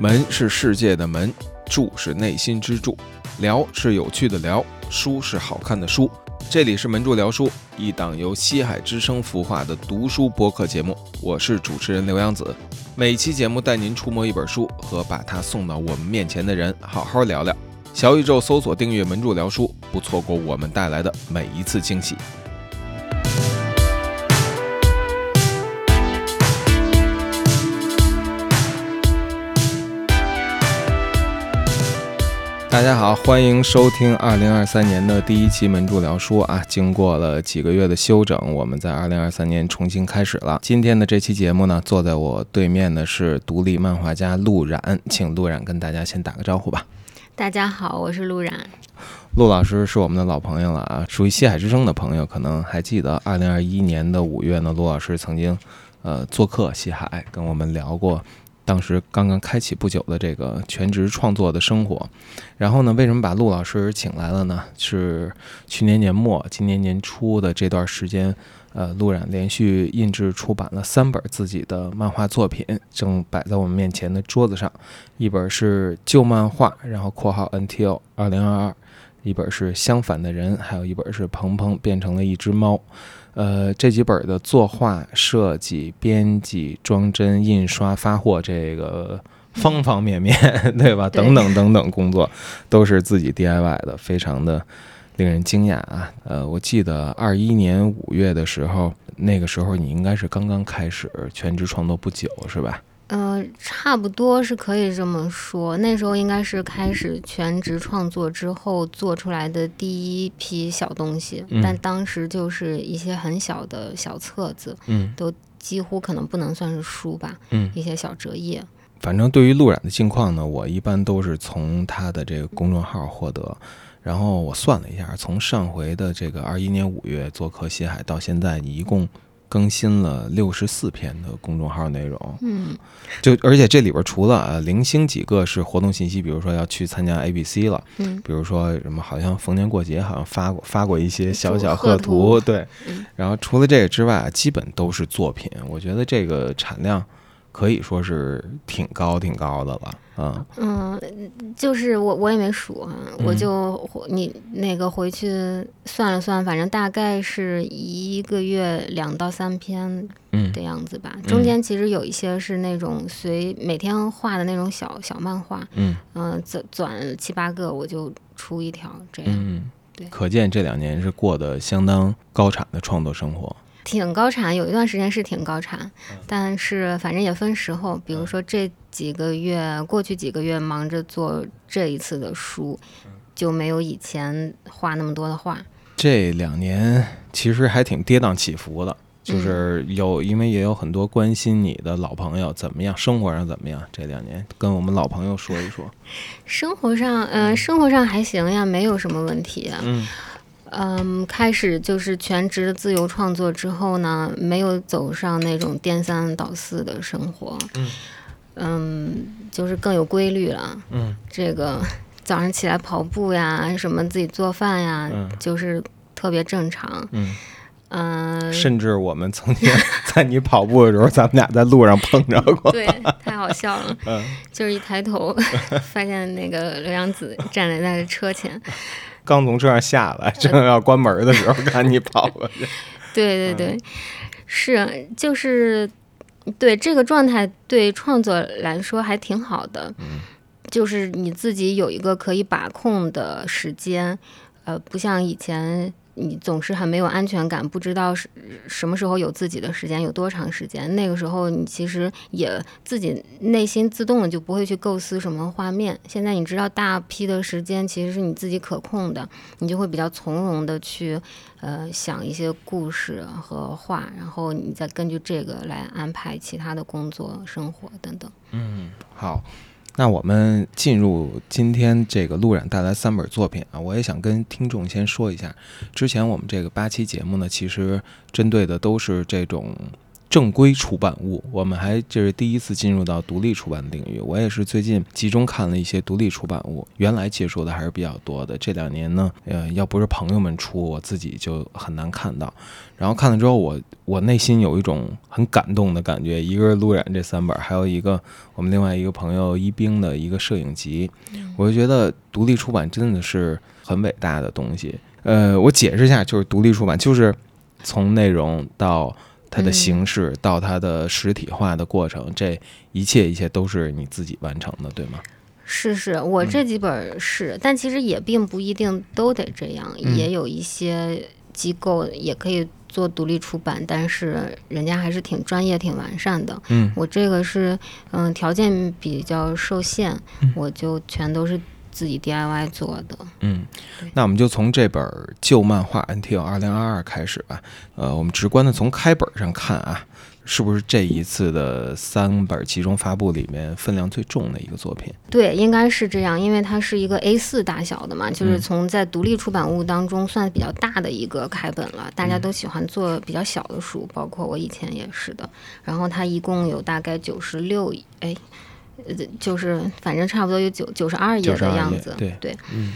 门是世界的门，柱是内心之柱，聊是有趣的聊，书是好看的书。这里是门柱聊书，一档由西海之声孵化的读书播客节目。我是主持人刘洋子，每期节目带您触摸一本书，和把它送到我们面前的人好好聊聊。小宇宙搜索订阅门柱聊书，不错过我们带来的每一次惊喜。大家好，欢迎收听二零二三年的第一期门柱聊书啊！经过了几个月的休整，我们在二零二三年重新开始了。今天的这期节目呢，坐在我对面的是独立漫画家陆冉，请陆冉跟大家先打个招呼吧。大家好，我是陆冉。陆老师是我们的老朋友了啊，属于西海之声的朋友可能还记得，二零二一年的五月呢，陆老师曾经呃做客西海，跟我们聊过。当时刚刚开启不久的这个全职创作的生活，然后呢，为什么把陆老师请来了呢？是去年年末、今年年初的这段时间，呃，陆冉连续印制出版了三本自己的漫画作品，正摆在我们面前的桌子上。一本是旧漫画，然后括号 until 二零二二；一本是相反的人，还有一本是鹏鹏变成了一只猫。呃，这几本的作画、设计、编辑、装帧、印刷、发货，这个方方面面，对吧？等等等等工作，都是自己 DIY 的，非常的令人惊讶啊！呃，我记得二一年五月的时候，那个时候你应该是刚刚开始全职创作不久，是吧？呃，差不多是可以这么说。那时候应该是开始全职创作之后做出来的第一批小东西，但当时就是一些很小的小册子，嗯，都几乎可能不能算是书吧，嗯，一些小折页。反正对于陆冉的近况呢，我一般都是从他的这个公众号获得。然后我算了一下，从上回的这个二一年五月做客西海到现在，你一共。更新了六十四篇的公众号内容，嗯，就而且这里边除了呃零星几个是活动信息，比如说要去参加 ABC 了，嗯，比如说什么好像逢年过节好像发过发过一些小小贺图，对，然后除了这个之外，基本都是作品，我觉得这个产量。可以说是挺高挺高的了，嗯嗯，就是我我也没数啊，我就你那个回去算了算，反正大概是一个月两到三篇的样子吧。中间其实有一些是那种随每天画的那种小小漫画，嗯嗯，转转七八个我就出一条这样。嗯，对，可见这两年是过得相当高产的创作生活。挺高产，有一段时间是挺高产，但是反正也分时候。比如说这几个月，过去几个月忙着做这一次的书，就没有以前画那么多的画。这两年其实还挺跌宕起伏的，就是有因为也有很多关心你的老朋友怎么样，生活上怎么样？这两年跟我们老朋友说一说。生活上，嗯，生活上还行呀，没有什么问题。嗯。嗯，开始就是全职自由创作之后呢，没有走上那种颠三倒四的生活，嗯，就是更有规律了，嗯，这个 早上起来跑步呀，什么自己做饭呀，就是特别正常，嗯，嗯，甚至我们曾经 在你跑步的时候，咱们俩在路上碰着过，对，太好笑了，嗯，就是一抬头发现那个刘洋子站在他的车前。刚从车上下来，正要关门的时候，看你跑过去。对对对，是就是，对这个状态对创作来说还挺好的。嗯，就是你自己有一个可以把控的时间，呃，不像以前。你总是很没有安全感，不知道是什么时候有自己的时间，有多长时间。那个时候，你其实也自己内心自动的就不会去构思什么画面。现在你知道大批的时间其实是你自己可控的，你就会比较从容的去呃想一些故事和画，然后你再根据这个来安排其他的工作、生活等等。嗯，好。那我们进入今天这个陆冉带来三本作品啊，我也想跟听众先说一下，之前我们这个八期节目呢，其实针对的都是这种正规出版物，我们还这是第一次进入到独立出版领域。我也是最近集中看了一些独立出版物，原来接触的还是比较多的。这两年呢，呃，要不是朋友们出，我自己就很难看到。然后看了之后，我我内心有一种很感动的感觉。一个是陆染这三本，还有一个我们另外一个朋友一冰的一个摄影集，我就觉得独立出版真的是很伟大的东西。呃，我解释一下，就是独立出版就是从内容到它的形式到它的实体化的过程，这一切一切都是你自己完成的，对吗？是是，我这几本是，但其实也并不一定都得这样，也有一些机构也可以做独立出版，但是人家还是挺专业、挺完善的。嗯我这个是，嗯，条件比较受限，我就全都是自己 DIY 做的。嗯，那我们就从这本旧漫画《Until 二零二二》开始吧。呃，我们直观的从开本上看啊，是不是这一次的三本集中发布里面分量最重的一个作品？对，应该是这样，因为它是一个 A 四大小的嘛，就是嗯从在独立出版物当中算比较大的一个开本了。大家都喜欢做比较小的书，包括我以前也是的。然后它一共有大概九十六，哎，呃就是反正差不多有九九十二页的样子。对对，嗯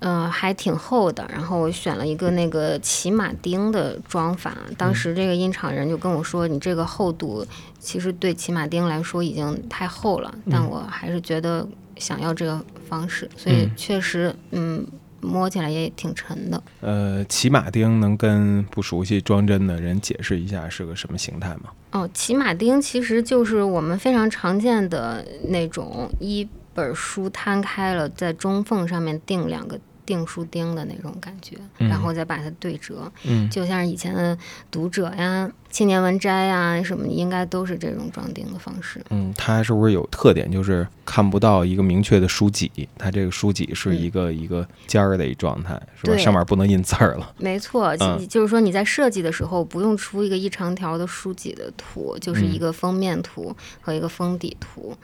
呃，还挺厚的。然后我选了一个那个骑马钉的装法，当时这个印厂人就跟我说，你这个厚度其实对骑马钉来说已经太厚了，但我还是觉得想要这个方式，所以嗯确实，嗯，摸起来也挺沉的。呃，骑马钉能跟不熟悉装帧的人解释一下是个什么形态吗？哦，骑马钉其实就是我们非常常见的那种一本书摊开了，在中缝上面钉两个订书钉的那种感觉，嗯然后再把它对折，嗯就像是以前的读者呀、青年文摘呀什么，应该都是这种装订的方式。嗯，它是不是有特点，就是看不到一个明确的书脊？它这个书脊是一个、一个尖儿的一状态，是吧？上面不能印字儿了。没错，嗯就是说你在设计的时候不用出一个一长条的书脊的图，就是一个封面图和一个封底图。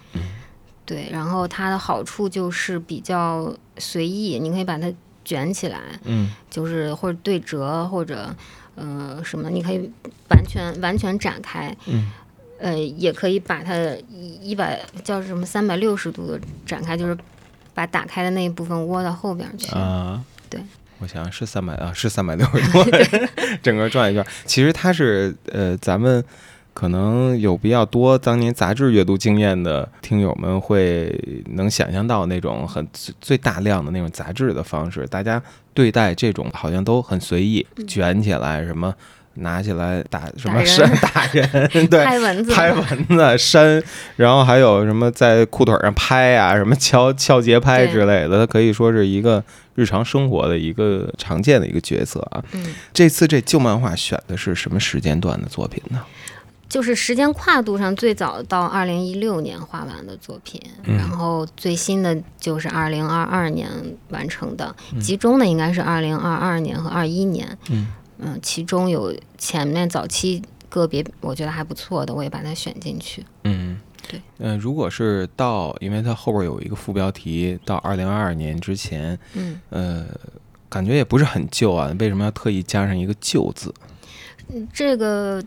对，然后它的好处就是比较随意，你可以把它卷起来，嗯就是或者对折或者呃什么，你可以完全完全展开。嗯呃，也可以把它一一百叫什么三百六十度的展开，就是把打开的那一部分窝到后边去。啊，对，我想想是三百啊，是三百六十度，整个转一圈。其实它是呃，咱们可能有比较多当年杂志阅读经验的听友们会能想象到那种很最最大量的那种杂志的方式，大家对待这种好像都很随意，卷起来什么。拿起来打什么 扇打人，对，拍蚊子，拍蚊子、扇，然后还有什么在裤腿上拍啊，什么敲 敲节拍之类的，它可以说是一个日常生活的一个常见的一个角色啊。嗯，这次这旧漫画选的是什么时间段的作品呢？就是时间跨度上最早到二零一六年画完的作品，嗯然后最新的就是二零二二年完成的，嗯集中的应该是二零二二年和二一年。嗯嗯，其中有前面早期个别我觉得还不错的，我也把它选进去。嗯，对。嗯、如果是到，因为它后边有一个副标题，到二零二二年之前，嗯，呃，感觉也不是很旧啊，为什么要特意加上一个“旧”字？这个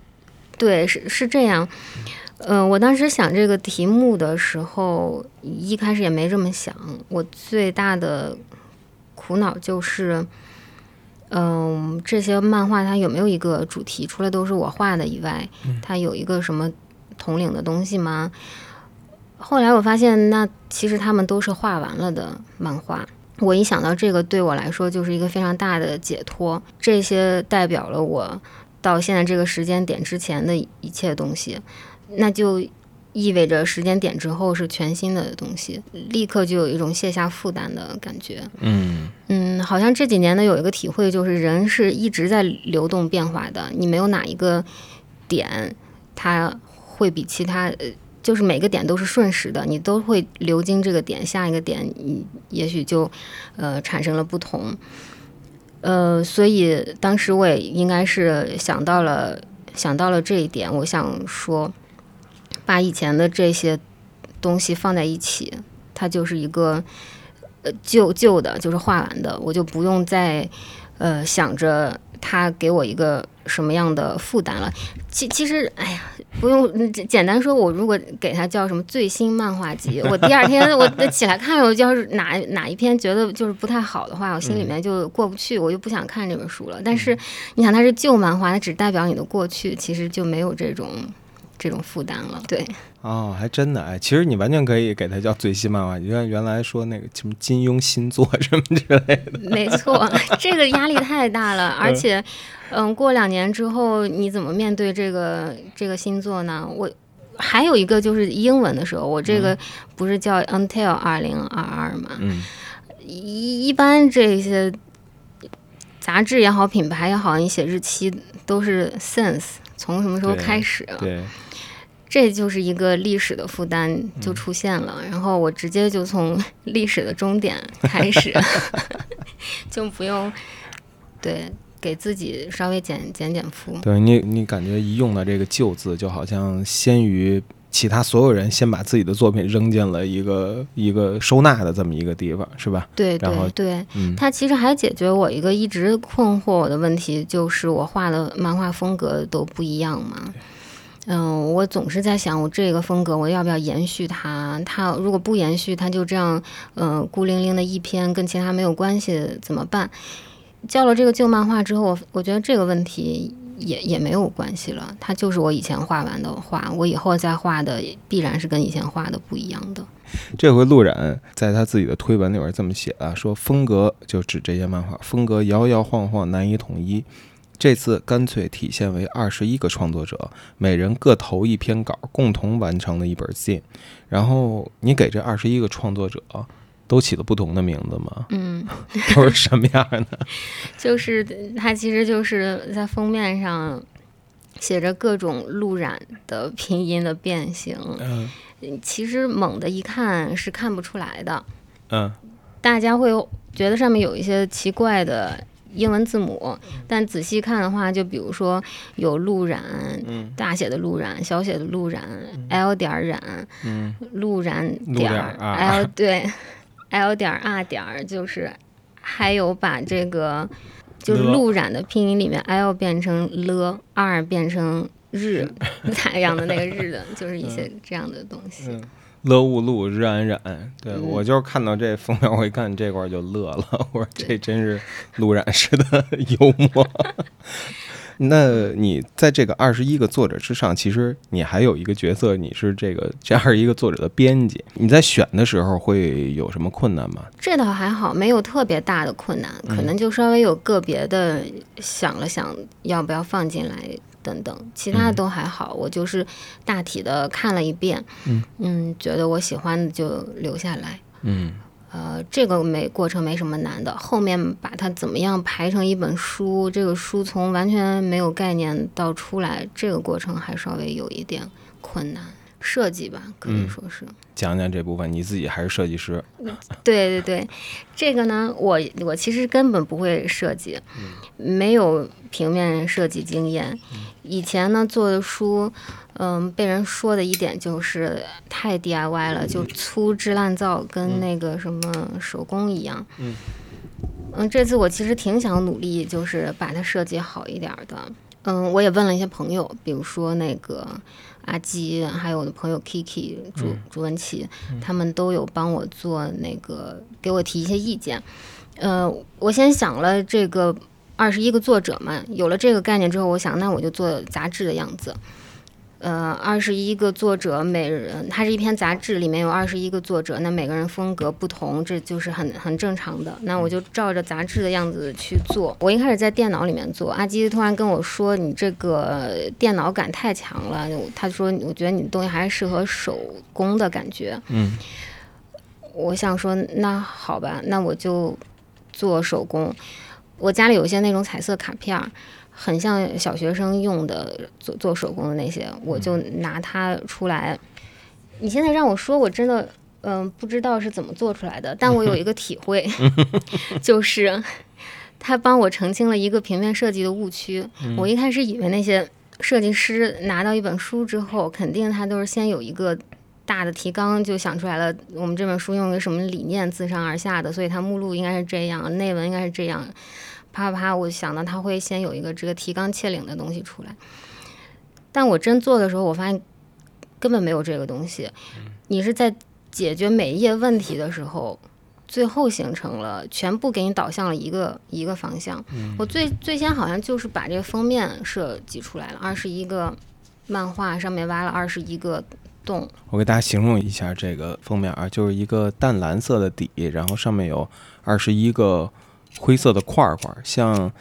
对是是这样。呃，我当时想这个题目的时候，一开始也没这么想。我最大的苦恼就是，嗯、这些漫画它有没有一个主题？除了都是我画的以外，它有一个什么统领的东西吗？后来我发现，那其实他们都是画完了的漫画。我一想到这个，对我来说就是一个非常大的解脱。这些代表了我到现在这个时间点之前的一切东西，那就意味着时间点之后是全新的东西，立刻就有一种卸下负担的感觉。嗯嗯，好像这几年呢有一个体会，就是人是一直在流动变化的，你没有哪一个点它会比其他呃。就是每个点都是瞬时的，你都会流经这个点，下一个点你也许就呃产生了不同。呃，所以当时我也应该是想到了想到了这一点，我想说，把以前的这些东西放在一起，它就是一个呃旧旧的，就是画完的，我就不用再呃想着它给我一个什么样的负担了。其其实，哎呀，不用嗯简简单说，我如果给它叫什么最新漫画集，我第二天我起来看，我要是哪哪一篇觉得就是不太好的话，我心里面就过不去，我就不想看这本书了。但是你想，它是旧漫画，它只代表你的过去，其实就没有这种这种负担了。对，哦，还真的哎，其实你完全可以给它叫最新漫画，就像原来说那个什么金庸新作什么之类的。没错，这个压力太大了，而且，嗯，过两年之后你怎么面对这个这个新作呢？我还有一个就是英文的时候，我这个不是叫 Until 二零二二嘛，嗯。一一般这些杂志也好，品牌也好，你写日期都是 since 从什么时候开始，对，这就是一个历史的负担就出现了。然后我直接就从 历史的终点开始，就不用对给自己稍微减减减负。对你，你感觉一用到这个“旧”字，就好像先于其他所有人先把自己的作品扔进了一个一个收纳的这么一个地方，是吧？对然后对对，嗯它其实还解决我一个一直困惑我的问题，就是我画的漫画风格都不一样嘛。嗯，我总是在想，我这个风格我要不要延续它？它如果不延续，它就这样，嗯、孤零零的一篇，跟其他没有关系，怎么办？教了这个旧漫画之后，我我觉得这个问题也也没有关系了，它就是我以前画完的画，我以后再画的必然是跟以前画的不一样的。这回陆染在他自己的推文里边这么写啊，说风格就指这些漫画，风格摇摇晃晃，难以统一。这次干脆体现为二十一个创作者，每人各投一篇稿，共同完成了一本 zine。然后你给这二十一个创作者都起了不同的名字吗？嗯。都是什么样的？就是它其实就是在封面上写着各种路染的拼音的变形，嗯其实猛的一看是看不出来的，嗯大家会觉得上面有一些奇怪的。英文字母，但仔细看的话，就比如说有路染，嗯。大写的路染，小写的路染，L 点儿染，嗯。陆染点 L 对，L 点儿 R 点儿就是，还有把这个就是了。陆染的拼音里面 L 变成了，R 变成日 太阳的那个日的，就是一些这样的东西。嗯，乐勿路日安染，对、嗯我就是看到这封面，我一看这块儿就乐了，我说这真是陆染式的 幽默。那你在这个二十一个作者之上，其实你还有一个角色，你是这个这二十一个作者的编辑。你在选的时候会有什么困难吗？这倒还好，没有特别大的困难，可能就稍微有个别的想了想要不要放进来等等，其他的都还好。我就是大体的看了一遍，嗯觉得我喜欢的就留下来。嗯呃，这个没过程没什么难的，后面把它怎么样排成一本书，这个书从完全没有概念到出来，这个过程还稍微有一点困难。设计吧，可以嗯说是。讲讲这部分，你自己还是设计师，对对对，这个呢，我我其实根本不会设计，没有平面设计经验。以前呢做的书，嗯，被人说的一点就是太 DIY 了，就粗制滥造，跟那个什么手工一样。嗯嗯，这次我其实挺想努力，就是把它设计好一点儿的。嗯，我也问了一些朋友，比如说那个阿基，还有我的朋友 Kiki 朱朱文琪，他们都有帮我做那个，给我提一些意见。呃，我先想了这个二十一个作者嘛，有了这个概念之后，我想那我就做杂志的样子。呃，二十一个作者，每人它是一篇杂志，里面有二十一个作者，那每个人风格不同，这就是很很正常的。那我就照着杂志的样子去做。我一开始在电脑里面做，阿基突然跟我说：“你这个电脑感太强了。”他说：“我觉得你的东西还是适合手工的感觉。”嗯我想说，那好吧，那我就做手工。我家里有一些那种彩色卡片儿，很像小学生用的做做手工的那些，我就拿它出来。你现在让我说，我真的嗯、不知道是怎么做出来的，但我有一个体会，就是他帮我澄清了一个平面设计的误区。我一开始以为那些设计师拿到一本书之后，肯定他都是先有一个大的提纲，就想出来了，我们这本书用一个什么理念自上而下的，所以它目录应该是这样，内文应该是这样，啪啪啪，我想到他会先有一个这个提纲挈领的东西出来。但我真做的时候，我发现根本没有这个东西。你是在解决每一页问题的时候，最后形成了全部给你导向了一个一个方向。我最最先好像就是把这个封面设计出来了，二十一个漫画上面挖了二十一个洞。我给大家形容一下这个封面啊，就是一个淡蓝色的底，然后上面有二十一个灰色的块块，像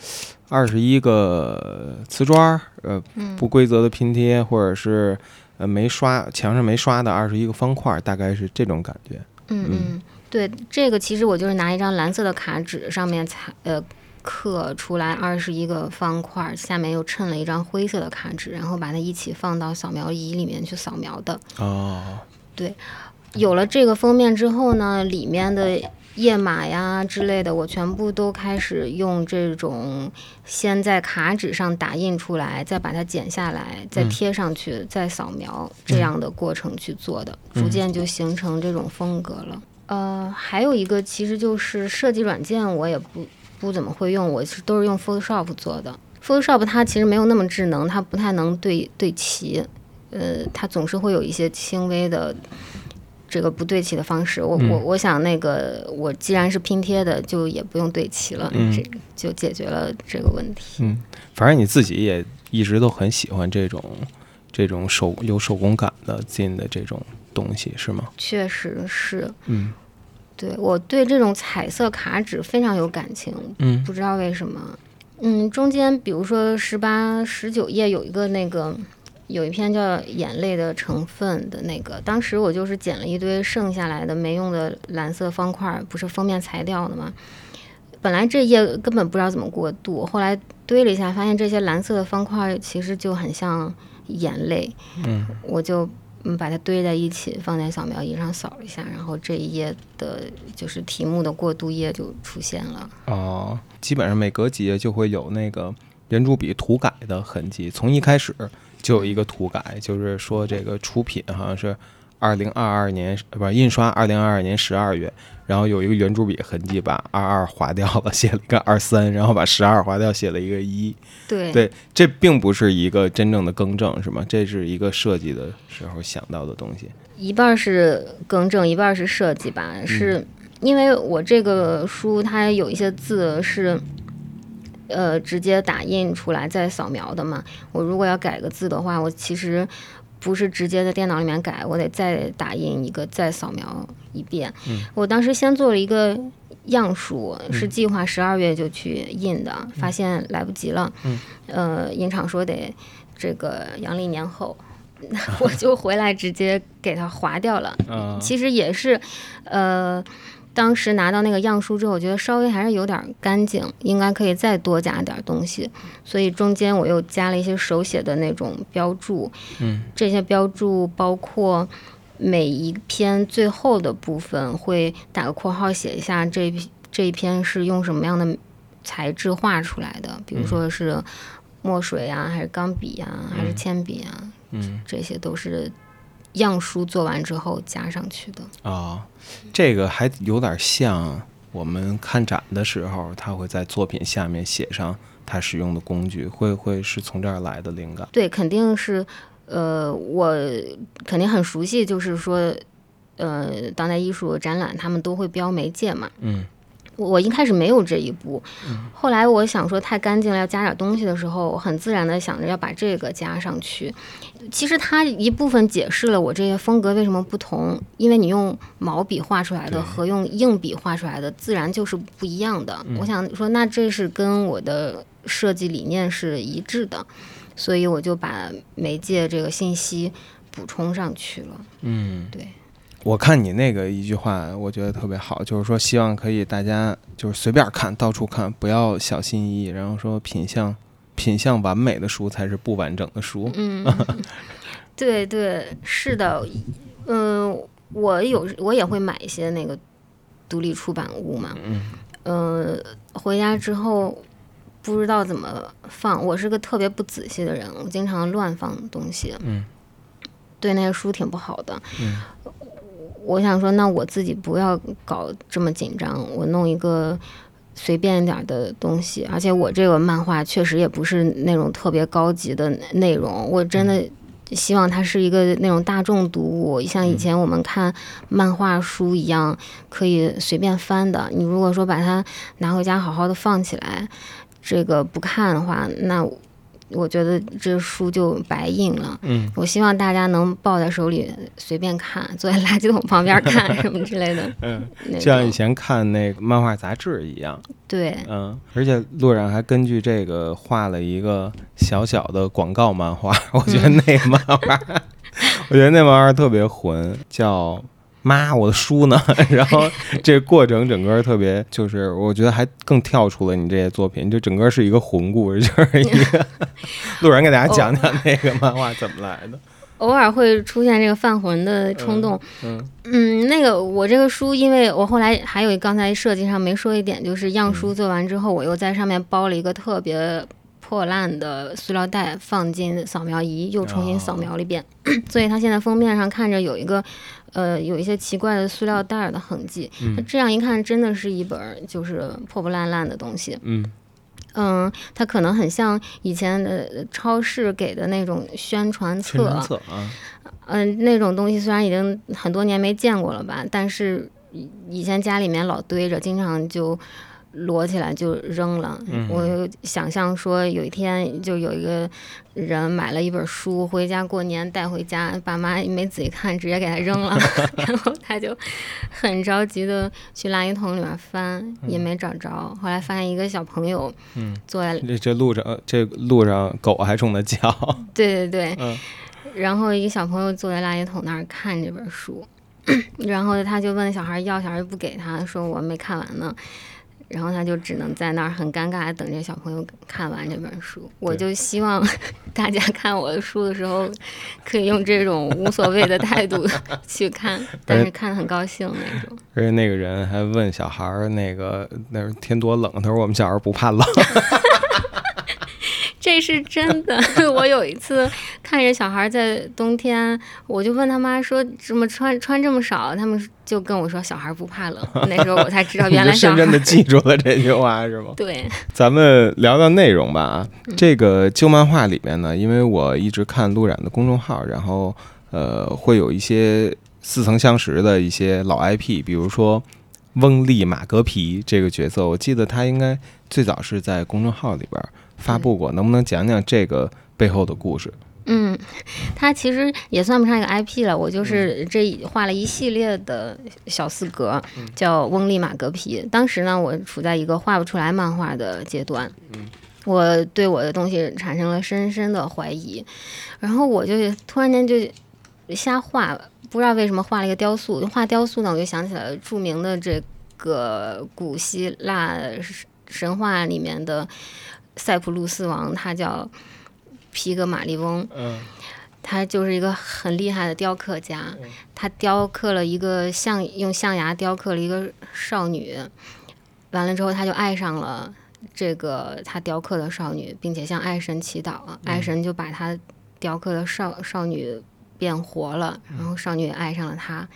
二十一个瓷砖，呃，不规则的拼贴，或者是呃没刷墙上没刷的二十一个方块，大概是这种感觉。嗯嗯，对，这个其实我就是拿一张蓝色的卡纸，上面彩呃刻出来二十一个方块，下面又衬了一张灰色的卡纸，然后把它一起放到扫描仪里面去扫描的。哦，对，有了这个封面之后呢，里面的页码呀之类的，我全部都开始用这种先在卡纸上打印出来，再把它剪下来，再贴上去，再扫描这样的过程去做的，逐渐就形成这种风格了。呃，还有一个其实就是设计软件，我也不不怎么会用，我是都是用 Photoshop 做的。Photoshop 它其实没有那么智能，它不太能对对齐，呃，它总是会有一些轻微的这个不对齐的方式。我我我想那个我既然是拼贴的，就也不用对齐了，嗯这就解决了这个问题。嗯，反正你自己也一直都很喜欢这种这种手有手工感的进的这种东西，是吗？确实是，嗯对我对这种彩色卡纸非常有感情，嗯不知道为什么。嗯，中间比如说十八、十九页有一个那个有一篇叫眼泪的成分的那个，当时我就是捡了一堆剩下来的没用的蓝色方块，不是封面裁掉的吗？本来这页根本不知道怎么过渡，后来堆了一下，发现这些蓝色的方块其实就很像眼泪，嗯我就把它堆在一起，放在扫描仪上扫了一下，然后这一页的就是题目的过渡页就出现了。哦，基本上每隔几页就会有那个圆珠笔涂改的痕迹，从一开始就有一个涂改，就是说这个出品好像是二零二二年，呃不是印刷二零二二年十二月，然后有一个圆珠笔痕迹把二二划掉了，写了一个二三，然后把十二划掉，写了一个一。对对，这并不是一个真正的更正，是吗？这是一个设计的时候想到的东西。一半是更正，一半是设计吧。是因为我这个书它有一些字是，呃，直接打印出来再扫描的嘛。我如果要改个字的话，我其实不是直接在电脑里面改，我得再打印一个，再扫描一遍。我当时先做了一个样书，是计划十二月就去印的，发现来不及了。呃，印厂说得这个阳历年后。我就回来直接给它划掉了。嗯其实也是，呃，当时拿到那个样书之后，我觉得稍微还是有点干净，应该可以再多加点东西，所以中间我又加了一些手写的那种标注。嗯，这些标注包括每一篇最后的部分会打个括号写一下这这一篇是用什么样的材质画出来的，比如说是墨水啊，还是钢笔啊，还是铅笔啊，嗯。这些都是样书做完之后加上去的。啊，这个还有点像我们看展的时候，他会在作品下面写上他使用的工具，会会是从这儿来的灵感。对，肯定是，呃，我肯定很熟悉，就是说，呃，当代艺术展览他们都会标媒介嘛。嗯我我一开始没有这一步，后来我想说太干净了，要加点东西的时候，我很自然的想着要把这个加上去。其实它一部分解释了我这些风格为什么不同，因为你用毛笔画出来的和用硬笔画出来的自然就是不一样的。我想说，那这是跟我的设计理念是一致的，所以我就把媒介这个信息补充上去了。嗯，对。我看你那个一句话，我觉得特别好，就是说希望可以大家就是随便看，到处看，不要小心翼翼，然后说品相品相完美的书才是不完整的书。嗯，对对，是的，嗯、我有我也会买一些那个独立出版物嘛，嗯。呃，回家之后不知道怎么放，我是个特别不仔细的人，我经常乱放东西，嗯，对那些书挺不好的，嗯我想说，那我自己不要搞这么紧张，我弄一个随便一点的东西，而且我这个漫画确实也不是那种特别高级的内容，我真的希望它是一个那种大众读物，像以前我们看漫画书一样，可以随便翻的。你如果说把它拿回家好好的放起来，这个不看的话，那。我觉得这书就白印了。嗯，我希望大家能抱在手里随便看，坐在垃圾桶旁边看什么之类的。嗯，就像以前看那个漫画杂志一样。对，嗯，而且路上还根据这个画了一个小小的广告漫画，我觉得那个漫画，我觉得那漫画特别混，叫。妈，我的书呢？然后这个过程整个特别，就是我觉得还更跳出了你这些作品，就整个是一个魂故事，就是一个 路人给大家讲讲那个漫画怎么来的。偶尔会出现这个犯浑的冲动。嗯嗯，那个我这个书，因为我后来还有刚才设计上没说一点，就是样书做完之后，我又在上面包了一个特别破烂的塑料袋，放进扫描仪，又重新扫描了一遍，所以它现在封面上看着有一个，呃，有一些奇怪的塑料袋儿的痕迹。嗯这样一看，真的是一本儿就是破破烂烂的东西。嗯嗯，它可能很像以前的超市给的那种宣传宣传册，册啊，嗯，那种东西虽然已经很多年没见过了吧，但是以以前家里面老堆着，经常就摞起来就扔了。嗯我有想象说有一天就有一个人买了一本书回家过年带回家，爸妈没仔细看，直接给他扔了，然后他就很着急的去垃圾桶里面翻，也没找着。后来发现一个小朋友嗯，坐在这这路上这路上狗还冲他叫，对对对，嗯然后一个小朋友坐在垃圾桶那儿看这本书，然后他就问小孩要，小孩不给他，说我没看完呢。然后他就只能在那儿很尴尬的等着小朋友看完这本书。我就希望 大家看我的书的时候，可以用这种无所谓的态度 去看，但是看的很高兴那种。而且那个人还问小孩儿那个那儿天多冷，他说我们小孩儿不怕冷。这是真的。我有一次看着小孩在冬天，我就问他妈说怎么穿穿这么少，他们就跟我说小孩不怕冷。那时候我才知道 原来深深的记住了这句话是吗？对，咱们聊聊内容吧啊，嗯这个旧漫画里面呢，因为我一直看陆展的公众号，然后呃会有一些似曾相识的一些老 IP，比如说翁立马格皮这个角色，我记得他应该最早是在公众号里边发布过，能不能讲讲这个背后的故事？嗯，它其实也算不上一个 IP 了，我就是这画了一系列的小四格，叫翁立马格皮。当时呢，我处在一个画不出来漫画的阶段，我对我的东西产生了深深的怀疑，然后我就突然间就瞎画，不知道为什么画了一个雕塑。画雕塑呢，我就想起来了著名的这个古希腊神话里面的塞浦路斯王，他叫皮格马利翁。嗯。他就是一个很厉害的雕刻家，他雕刻了一个象，用象牙雕刻了一个少女，完了之后他就爱上了这个他雕刻的少女，并且向爱神祈祷。了，爱神就把他雕刻的少少女变活了，然后少女也爱上了他。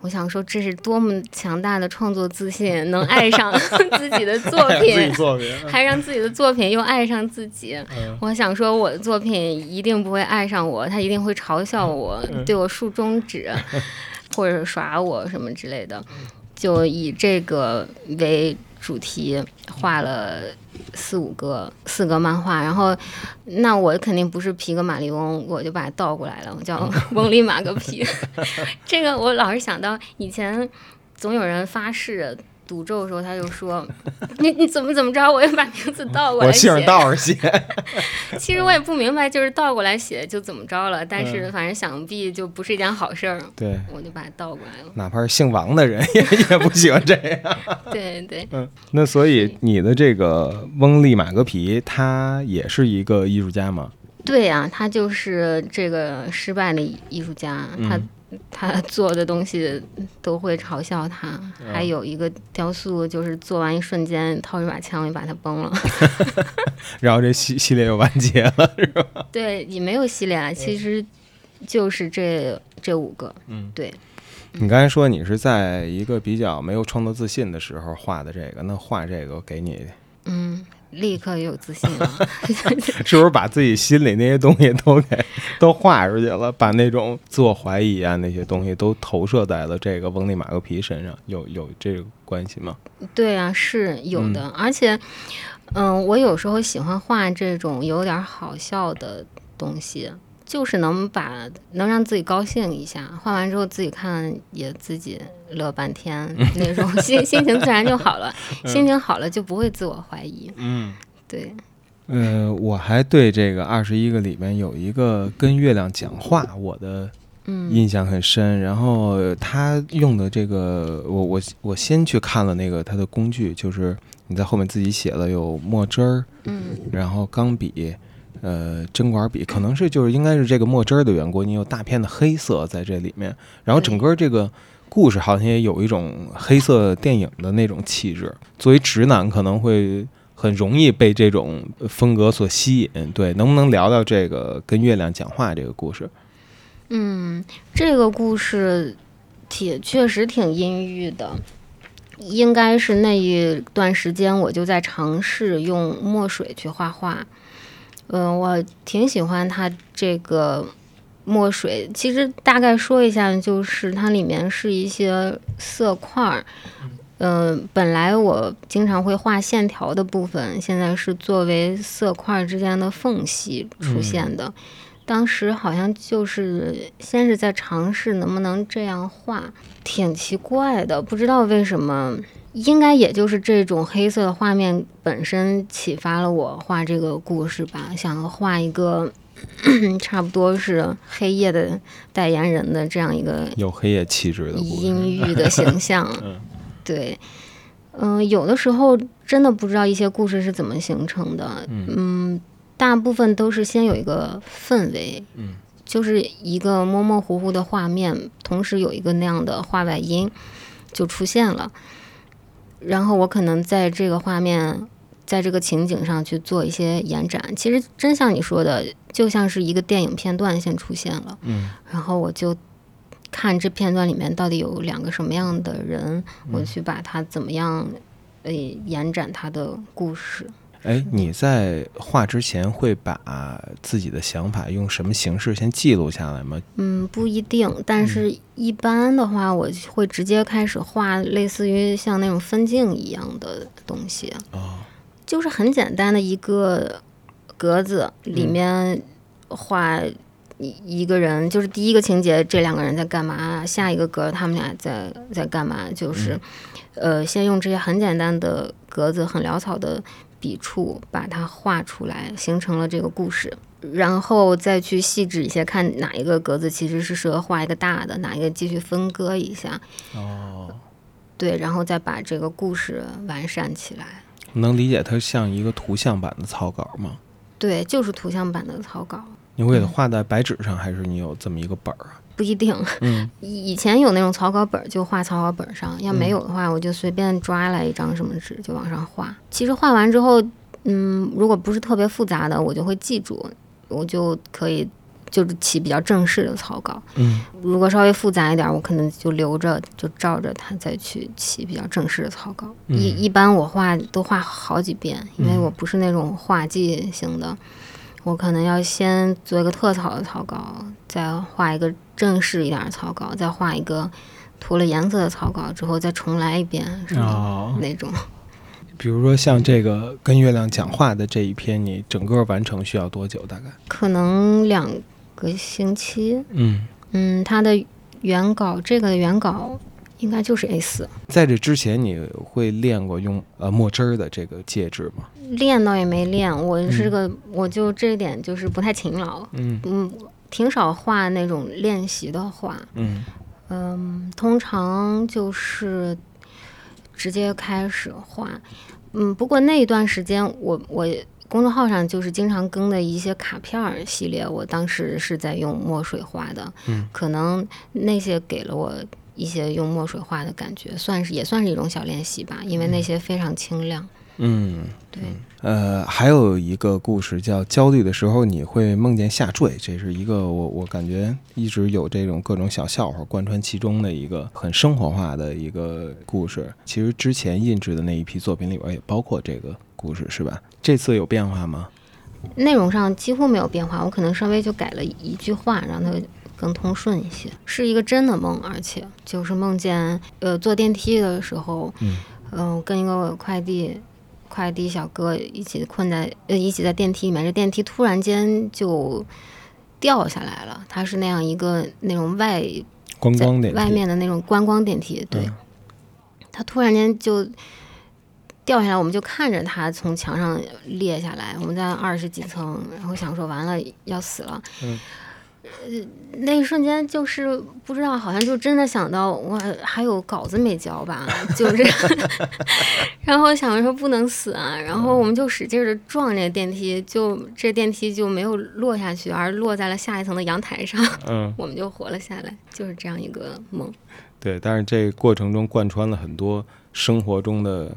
我想说，这是多么强大的创作自信，能爱上 自己的作品，作品，还让自己的作品又爱上自己。嗯我想说，我的作品一定不会爱上我，他一定会嘲笑我，对我竖中指，或者耍我什么之类的。就以这个为主题画了四五个四个漫画，然后那我肯定不是皮格马利翁，我就把它倒过来了，我叫 翁里马格皮。这个我老是想到以前总有人发誓。赌咒的时候，他就说：“你你怎么怎么着，我要把名字倒过来写。”我姓倒着写，其实我也不明白，就是倒过来写就怎么着了，但是嗯反正想必就不是一件好事儿，对，我就把它倒过来了。哪怕是姓王的人 也也不喜欢这样。对 对，嗯，那所以你的这个翁利马格皮，他也是一个艺术家吗？对呀、他就是这个失败的艺术家，他做的东西都会嘲笑他。嗯还有一个雕塑，就是做完一瞬间掏一把枪就把它崩了。然后这系系列又完结了，是吧？对，也没有系列啊，其实就是这这五个。嗯，对。你刚才说你是在一个比较没有创作自信的时候画的这个，那画这个给你嗯，立刻有自信了。是不是把自己心里那些东西都给都画出去了？把那种自我怀疑啊那些东西都投射在了这个翁立马克皮身上，有有这个关系吗？对啊，是有的，而且，嗯，我有时候喜欢画这种有点好笑的东西，就是能把能让自己高兴一下，画完之后自己看也自己乐半天，那种心心情自然就好了，心情好了就不会自我怀疑。嗯，对，呃，我还对这个二十一个里面有一个跟月亮讲话，我的嗯印象很深。然后他用的这个，我我我先去看了那个他的工具，就是你在后面自己写了有墨汁儿，嗯然后钢笔，呃，针管笔，可能是就是应该是这个墨汁儿的缘故，你有大片的黑色在这里面，然后整个这个故事好像也有一种黑色电影的那种气质。作为直男，可能会很容易被这种风格所吸引。对，能不能聊聊这个跟月亮讲话这个故事？嗯，这个故事挺确实挺阴郁的。应该是那一段时间，我就在尝试用墨水去画画。嗯、我挺喜欢它这个墨水。其实大概说一下，就是它里面是一些色块儿。嗯、本来我经常会画线条的部分，现在是作为色块之间的缝隙出现的。当时好像就是先是在尝试能不能这样画，挺奇怪的，不知道为什么。应该也就是这种黑色的画面本身启发了我画这个故事吧，想画一个 差不多是黑夜的代言人的这样一个有黑夜气质的。阴郁的形象嗯。对，嗯、有的时候真的不知道一些故事是怎么形成的。嗯，大部分都是先有一个氛围，嗯，就是一个模模糊糊的画面，同时有一个那样的画外音就出现了，然后我可能在这个画面。在这个情景上去做一些延展，其实真像你说的，就像是一个电影片段先出现了，嗯，然后我就看这片段里面到底有两个什么样的人，我去把它怎么样，呃，延展他的故事。哎，你在画之前会把自己的想法用什么形式先记录下来吗？嗯，不一定，但是一般的话，我会直接开始画类似于像那种分镜一样的东西，哦，就是很简单的一个格子里面画一一个人，就是第一个情节这两个人在干嘛，下一个格他们俩在在干嘛，就是、呃，先用这些很简单的格子、很潦草的笔触把它画出来，形成了这个故事。然后再去细致一些，看哪一个格子其实是适合画一个大的，哪一个继续分割一下，哦，对，然后再把这个故事完善起来。能理解它像一个图像版的草稿吗？对，就是图像版的草稿。你会给它画在白纸上，还是你有这么一个本儿啊？不一定，嗯 以以前有那种草稿本儿就画草稿本儿上，要没有的话，我就随便抓来一张什么纸就往上画。其实画完之后，嗯，如果不是特别复杂的，我就会记住，我就可以就是起比较正式的草稿。嗯，如果稍微复杂一点，我可能就留着，就照着它再去起比较正式的草稿。嗯一一般我画都画好几遍，因为我不是那种画技型的，我可能要先做一个特草的草稿，再画一个正式一点的草稿，再画一个涂了颜色的草稿之后再重来一遍，是吧？哦，那种。比如说像这个跟月亮讲话的这一篇，你整个完成需要多久？大概？可能两个星期。嗯，嗯，它的原稿，这个原稿应该就是 A 四。在这之前你会练过用呃墨汁儿的这个介质吗？练倒也没练，我是个，我就这一点就是不太勤劳，嗯嗯，挺少画那种练习的画，嗯。嗯，通常就是直接开始画，嗯，不过那一段时间我我公众号上就是经常更的一些卡片儿系列，我当时是在用墨水画的，嗯，可能那些给了我一些用墨水画的感觉，算是也算是一种小练习吧，因为那些非常清亮。嗯，对，呃，还有一个故事叫焦虑的时候你会梦见下坠，这是一个我我感觉一直有这种各种小笑话贯穿其中的一个很生活化的一个故事。其实之前印制的那一批作品里边也包括这个故事，是吧？这次有变化吗？内容上几乎没有变化，我可能稍微就改了一句话，让它更通顺一些。是一个真的梦，而且就是梦见呃坐电梯的时候，嗯嗯、跟一个快递快递小哥一起困在呃一起在电梯里面，这电梯突然间就掉下来了。它是那样一个那种外观光电梯外面的那种观光电梯，对，嗯它突然间就掉下来，我们就看着它从墙上裂下来。我们在二十几层，然后想说完了要死了。那一瞬间就是不知道，好像就真的想到我还有稿子没交吧，就是，然后想着说不能死啊，然后我们就使劲的撞这个电梯，就这电梯就没有落下去，而落在了下一层的阳台上。嗯，我们就活了下来，就是这样一个梦。对，但是这过程中贯穿了很多生活中的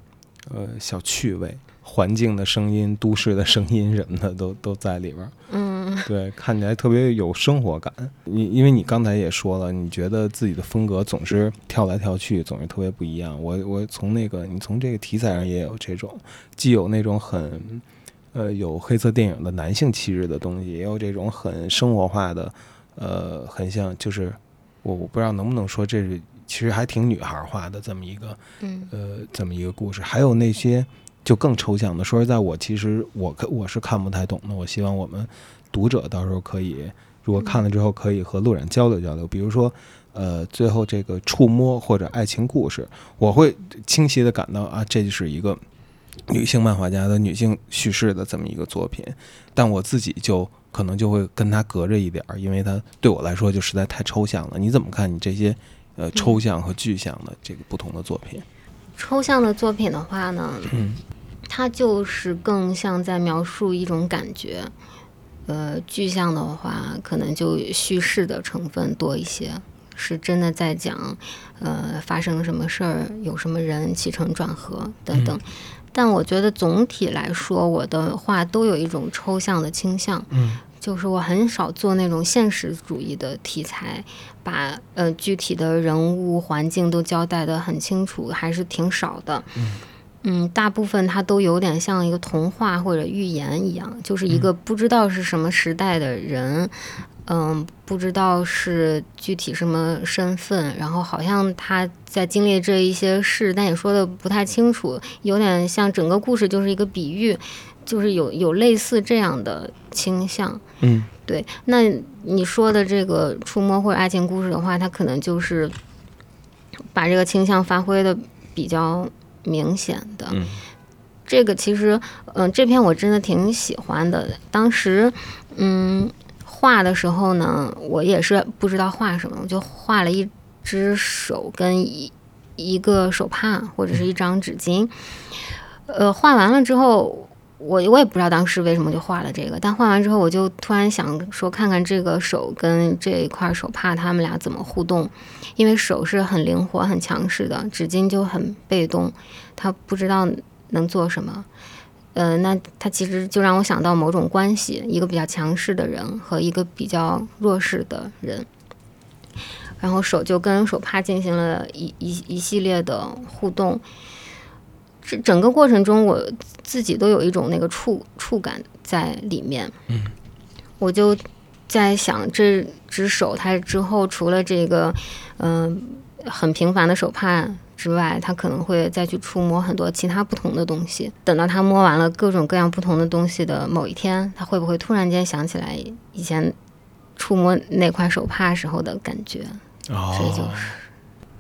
呃小趣味、环境的声音、都市的声音什么的都都在里边儿。嗯，对，看起来特别有生活感。你因为你刚才也说了，你觉得自己的风格总是跳来跳去，总是特别不一样。我我从那个你从这个题材上也有这种，既有那种很呃有黑色电影的男性气质的东西，也有这种很生活化的，呃，很像就是我我不知道能不能说这是其实还挺女孩化的这么一个嗯呃这么一个故事，还有那些就更抽象的。说实在，我其实我看我是看不太懂的。我希望我们读者到时候可以，如果看了之后可以和陆冉交流交流。比如说，呃，最后这个触摸或者爱情故事，我会清晰的感到啊，这就是一个女性漫画家的女性叙事的这么一个作品。但我自己就可能就会跟他隔着一点儿，因为他对我来说就实在太抽象了。你怎么看你这些呃抽象和具象的这个不同的作品？抽象的作品的话呢，嗯它就是更像在描述一种感觉。呃，具象的话，可能就叙事的成分多一些，是真的在讲，呃，发生了什么事儿，有什么人起承转合等等。但我觉得总体来说，我的画都有一种抽象的倾向。嗯就是我很少做那种现实主义的题材，把呃具体的人物环境都交代的很清楚，还是挺少的。嗯大部分它都有点像一个童话或者寓言一样，就是一个不知道是什么时代的人，嗯，不知道是具体什么身份，然后好像他在经历这一些事，但也说的不太清楚，有点像整个故事就是一个比喻，就是有有类似这样的倾向。嗯对，那你说的这个触摸或者爱情故事的话，它可能就是把这个倾向发挥的比较明显的。嗯这个其实，嗯、这篇我真的挺喜欢的。当时，嗯，画的时候呢，我也是不知道画什么，我就画了一只手跟一一个手帕或者是一张纸巾。呃，画完了之后，我我也不知道当时为什么就画了这个，但画完之后，我就突然想说，看看这个手跟这一块手帕他们俩怎么互动，因为手是很灵活、很强势的，纸巾就很被动，它不知道能做什么。呃，那它其实就让我想到某种关系，一个比较强势的人和一个比较弱势的人，然后手就跟手帕进行了一一一系列的互动。这整个过程中，我自己都有一种那个触触感在里面。嗯，我就在想，这只手它之后除了这个，嗯、很平凡的手帕之外，它可能会再去触摸很多其他不同的东西。等到他摸完了各种各样不同的东西的某一天，他会不会突然间想起来以前触摸那块手帕时候的感觉？这就哦是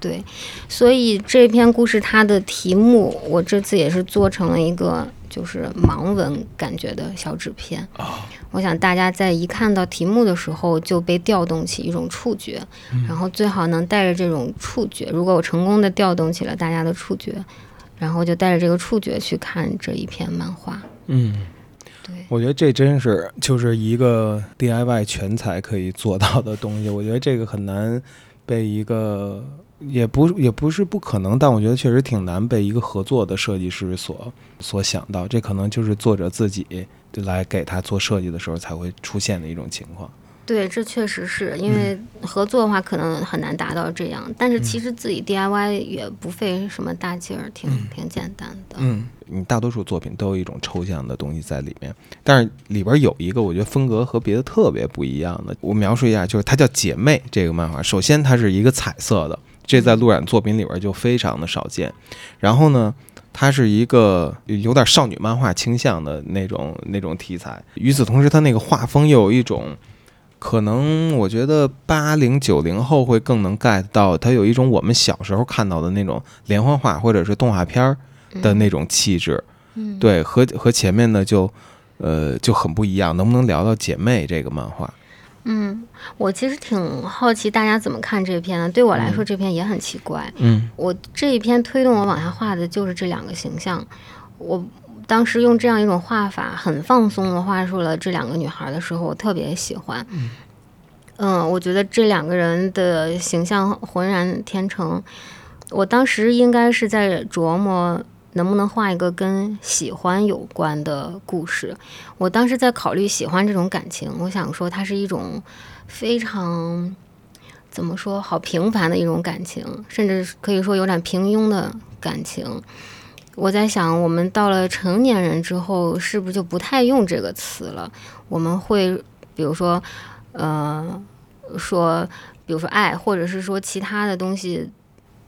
对，所以这篇故事它的题目，我这次也是做成了一个就是盲文感觉的小纸片。哦我想大家在一看到题目的时候就被调动起一种触觉，然后最好能带着这种触觉。如果我成功的调动起了大家的触觉，然后就带着这个触觉去看这一篇漫画。嗯。对，我觉得这真是就是一个 DIY 全才可以做到的东西。我觉得这个很难被一个也不也不是不可能，但我觉得确实挺难被一个合作的设计师所所想到，这可能就是作者自己来给他做设计的时候才会出现的一种情况。对，这确实是因为合作的话可能很难达到这样，但是其实自己 DIY 也不费什么大劲儿，挺挺简单的。嗯，你大多数作品都有一种抽象的东西在里面，但是里边有一个我觉得风格和别的特别不一样的，我描述一下，就是它叫《姐妹》这个漫画。首先它是一个彩色的，这在陆染作品里边就非常的少见。然后呢，它是一个有点少女漫画倾向的那种那种题材。与此同时，它那个画风又有一种。可能我觉得八零九零后会更能 get 到，它有一种我们小时候看到的那种连环画或者是动画片儿的那种气质，嗯，对，和和前面的就呃就很不一样。能不能聊聊姐妹这个漫画？嗯，我其实挺好奇大家怎么看这篇的。对我来说，这篇也很奇怪。嗯，我这一篇推动我往下画的就是这两个形象，我。当时用这样一种画法，很放松的画出了这两个女孩的时候，我特别喜欢。嗯，我觉得这两个人的形象浑然天成。我当时应该是在琢磨能不能画一个跟喜欢有关的故事。我当时在考虑喜欢这种感情，我想说它是一种非常怎么说好平凡的一种感情，甚至可以说有点平庸的感情。我在想，我们到了成年人之后，是不是就不太用这个词了？我们会，比如说，呃，说，比如说爱，或者是说其他的东西，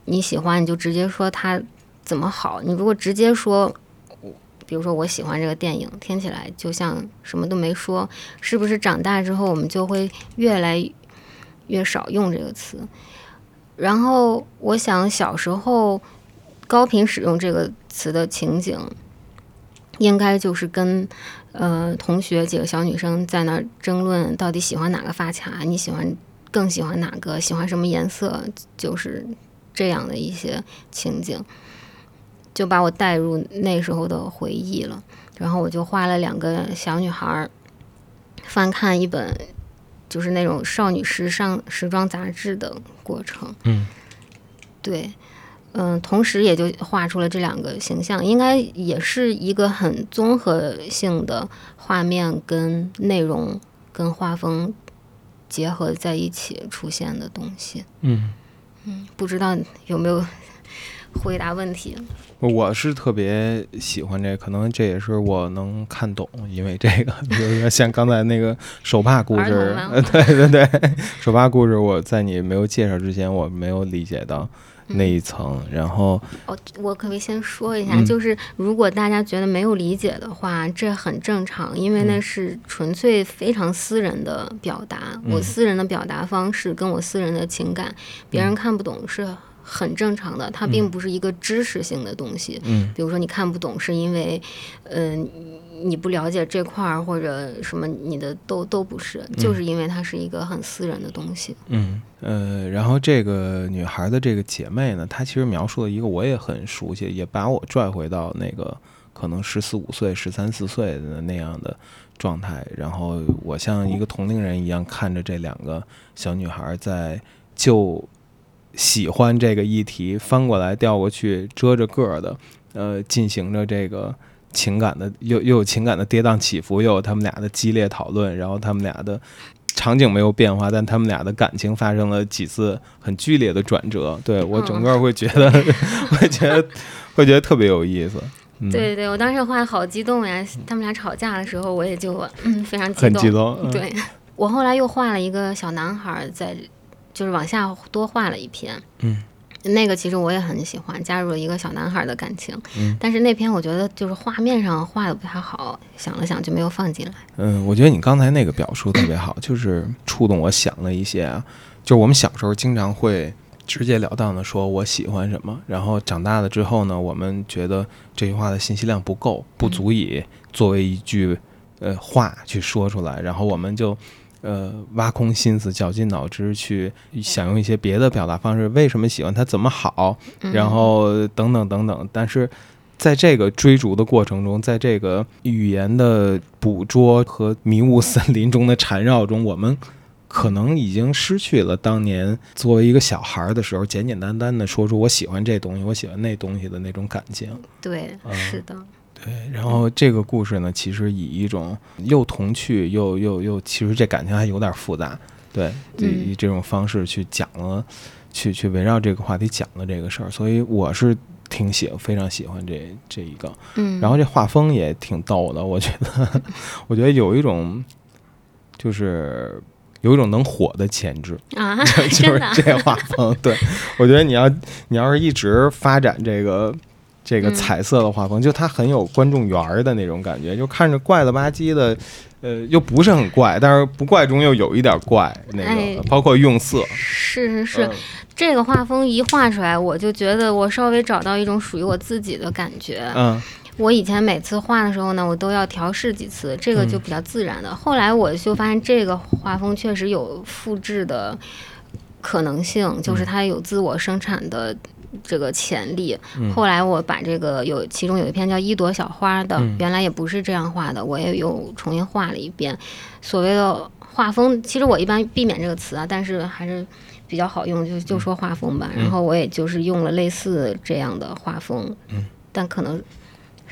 你喜欢你就直接说它怎么好。你如果直接说，比如说我喜欢这个电影，听起来就像什么都没说。是不是长大之后，我们就会越来越少用这个词？然后我想，小时候高频使用这个。词的情景，应该就是跟呃同学几个小女生在那儿争论到底喜欢哪个发卡，你喜欢更喜欢哪个，喜欢什么颜色，就是这样的一些情景，就把我带入那时候的回忆了。然后我就画了两个小女孩翻看一本就是那种少女时尚时装杂志的过程。嗯，对。嗯，同时也就画出了这两个形象，应该也是一个很综合性的画面跟内容跟画风结合在一起出现的东西。嗯嗯，不知道有没有回答问题？我是特别喜欢这，可能这也是我能看懂，因为这个，比如说像刚才那个手帕故事，对对对，手帕故事，我在你没有介绍之前，我没有理解到。那一层，然后哦，我可不可以先说一下，就是如果大家觉得没有理解的话，这很正常，因为那是纯粹非常私人的表达，我私人的表达方式跟我私人的情感，别人看不懂是很正常的，它并不是一个知识性的东西。嗯，比如说你看不懂是因为，嗯。你不了解这块儿或者什么，你的都都不是，就是因为它是一个很私人的东西。嗯呃，然后这个女孩的这个姐妹呢，她其实描述了一个我也很熟悉，也把我拽回到那个可能十四五岁、十三四岁的那样的状态。然后我像一个同龄人一样看着这两个小女孩在就喜欢这个议题翻过来调过去遮着个儿的，呃，进行着这个。情感的又又有情感的跌宕起伏，又有他们俩的激烈讨论，然后他们俩的场景没有变化，但他们俩的感情发生了几次很剧烈的转折。对我整个会觉得，会觉得会觉得特别有意思。对对，我当时画的好激动呀！他们俩吵架的时候，我也就嗯非常很激动。对我后来又画了一个小男孩，在就是往下多画了一篇。嗯。那个其实我也很喜欢，加入了一个小男孩的感情。嗯，但是那篇我觉得就是画面上画的不太好，想了想就没有放进来。嗯，我觉得你刚才那个表述特别好，就是触动我想了一些啊。就是我们小时候经常会直截了当的说我喜欢什么，然后长大了之后呢，我们觉得这句话的信息量不够，不足以作为一句呃话去说出来，然后我们就。呃，挖空心思、绞尽脑汁去想用一些别的表达方式，为什么喜欢他？怎么好？然后等等等等。但是，在这个追逐的过程中，在这个语言的捕捉和迷雾森林中的缠绕中，我们。可能已经失去了当年作为一个小孩儿的时候，简简单单的说出我喜欢这东西，我喜欢那东西的那种感情。对，嗯是的，对，然后这个故事呢，其实以一种又童趣又又又，其实这感情还有点复杂，对，以这种方式去讲了，去去围绕这个话题讲了这个事儿，所以我是挺喜非常喜欢这这一个，嗯，然后这画风也挺逗的，我觉得，我觉得有一种就是。有一种能火的潜质，啊，就是这画风。对，我觉得你要你要是一直发展这个这个嗯。彩色的画风，就它很有观众缘儿的那种感觉，就看着怪了吧唧的，呃，又不是很怪，但是不怪中又有一点怪，那个、哎。包括用色，是是是，嗯。这个画风一画出来，我就觉得我稍微找到一种属于我自己的感觉。嗯。我以前每次画的时候呢，我都要调试几次，这个嗯。就比较自然的。后来我就发现这个画风确实有复制的可能性，就是嗯。它有自我生产的这个潜力。嗯后来我把这个有其中有一篇叫《一朵小花》的，嗯原来也不是这样画的，我也又重新画了一遍。所谓的画风，其实我一般避免这个词啊，但是还是比较好用，就就说画风吧。嗯然后我也就是用了类似这样的画风，嗯但可能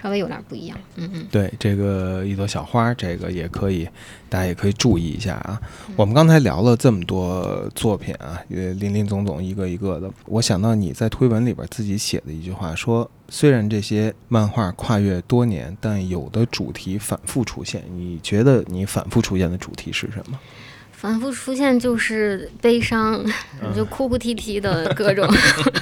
稍微有点不一样。嗯嗯，对，这个一朵小花，这个也可以，大家也可以注意一下啊。我们刚才聊了这么多作品啊，也林林总总，一个一个的。我想到你在推文里边自己写的一句话，说虽然这些漫画跨越多年，但有的主题反复出现。你觉得你反复出现的主题是什么？反复出现就是悲伤，嗯就哭哭啼啼的各种，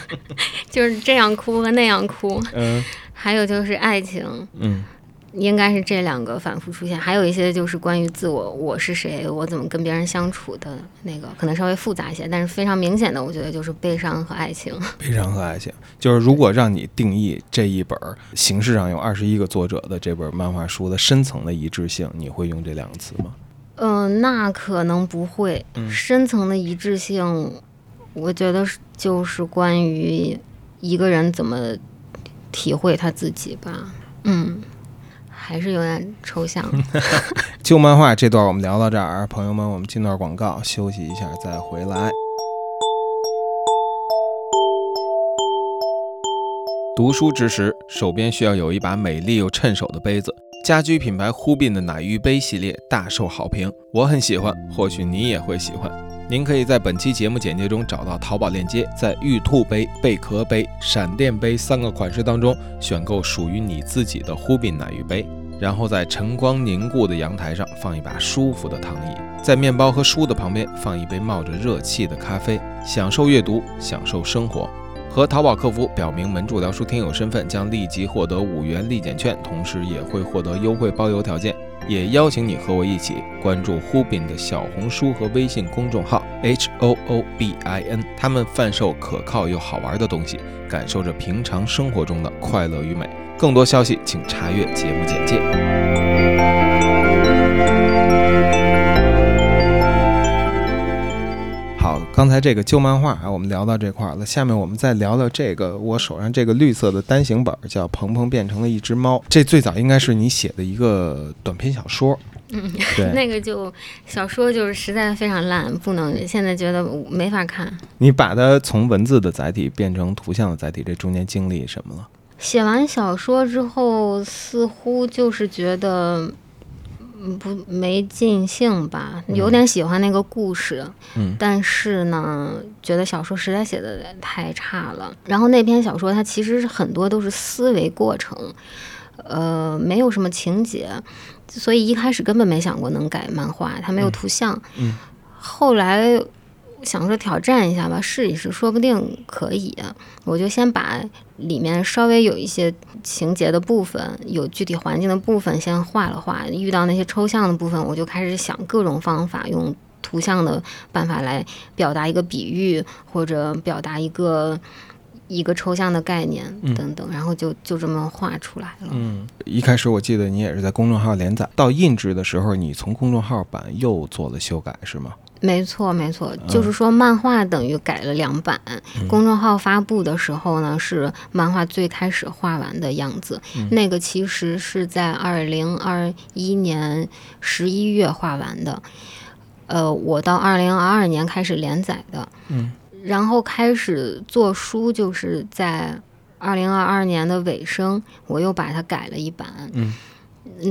就是这样哭和那样哭。嗯还有就是爱情，嗯应该是这两个反复出现，还有一些就是关于自我，我是谁，我怎么跟别人相处的那个，可能稍微复杂一些，但是非常明显的，我觉得就是悲伤和爱情。悲伤和爱情，就是如果让你定义这一本儿形式上有二十一个作者的这本漫画书的深层的一致性，你会用这两个词吗？嗯、那可能不会，嗯深层的一致性，我觉得是就是关于一个人怎么体会他自己吧。嗯，还是有点抽象。旧漫画这段我们聊到这儿，朋友们，我们进段广告，休息一下再回来。读书之时，手边需要有一把美丽又趁手的杯子。家居品牌忽必的奶浴杯系列大受好评，我很喜欢，或许你也会喜欢。您可以在本期节目简介中找到淘宝链接，在玉兔杯、贝壳杯、闪电杯三个款式当中选购属于你自己的忽必奶浴杯。然后在晨光凝固的阳台上放一把舒服的躺椅，在面包和书的旁边放一杯冒着热气的咖啡，享受阅读，享受生活。和淘宝客服表明门柱聊书听友身份，将立即获得五元立减券，同时也会获得优惠包邮条件。也邀请你和我一起关注忽 bin 的小红书和微信公众号 H O O B I N，他们贩售可靠又好玩的东西，感受着平常生活中的快乐与美。更多消息请查阅节目简介。刚才这个旧漫画啊，我们聊到这块儿了。下面我们再聊聊这个我手上这个绿色的单行本，叫《鹏鹏变成了一只猫》。这最早应该是你写的一个短篇小说，嗯，对那个就小说就是实在非常烂，不能现在觉得没法看。你把它从文字的载体变成图像的载体，这中间经历什么了？写完小说之后，似乎就是觉得。嗯不没尽兴吧，有点喜欢那个故事，嗯但是呢，觉得小说实在写的太差了。然后那篇小说它其实是很多都是思维过程，呃，没有什么情节，所以一开始根本没想过能改漫画，它没有图像。嗯后来想说挑战一下吧，试一试，说不定可以。我就先把里面稍微有一些情节的部分，有具体环境的部分先画了画，遇到那些抽象的部分，我就开始想各种方法用。图像的办法来表达一个比喻，或者表达一个一个抽象的概念嗯等等，然后就就这么画出来了。嗯，一开始我记得你也是在公众号连载，到印制的时候，你从公众号版又做了修改，是吗？没错，没错，就是说漫画等于改了两版。公众号发布的时候呢，是漫画最开始画完的样子，那个其实是在二零二一年十一月画完的。呃，我到二零二二年开始连载的，嗯，然后开始做书，就是在二零二二年的尾声，我又把它改了一版，嗯，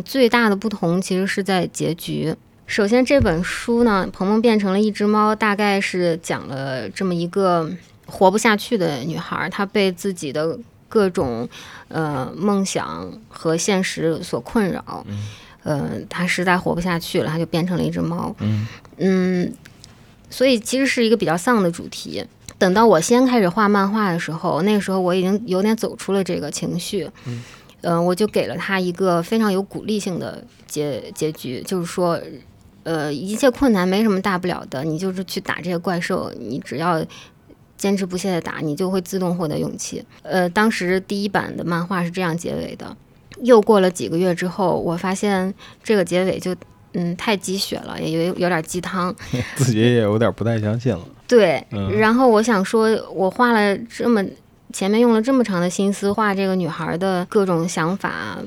最大的不同其实是在结局。首先，这本书呢，鹏鹏变成了一只猫，大概是讲了这么一个活不下去的女孩，她被自己的各种呃梦想和现实所困扰，嗯。呃，她实在活不下去了，她就变成了一只猫，嗯。嗯，所以其实是一个比较丧的主题。等到我先开始画漫画的时候，那个时候我已经有点走出了这个情绪，嗯，呃，我就给了他一个非常有鼓励性的结结局，就是说，呃，一切困难没什么大不了的，你就是去打这些怪兽，你只要坚持不懈的打，你就会自动获得勇气。呃，当时第一版的漫画是这样结尾的。又过了几个月之后，我发现这个结尾就嗯太鸡血了，也有有点鸡汤。自己也有点不太相信了。对，嗯然后我想说，我画了这么前面用了这么长的心思画这个女孩的各种想法，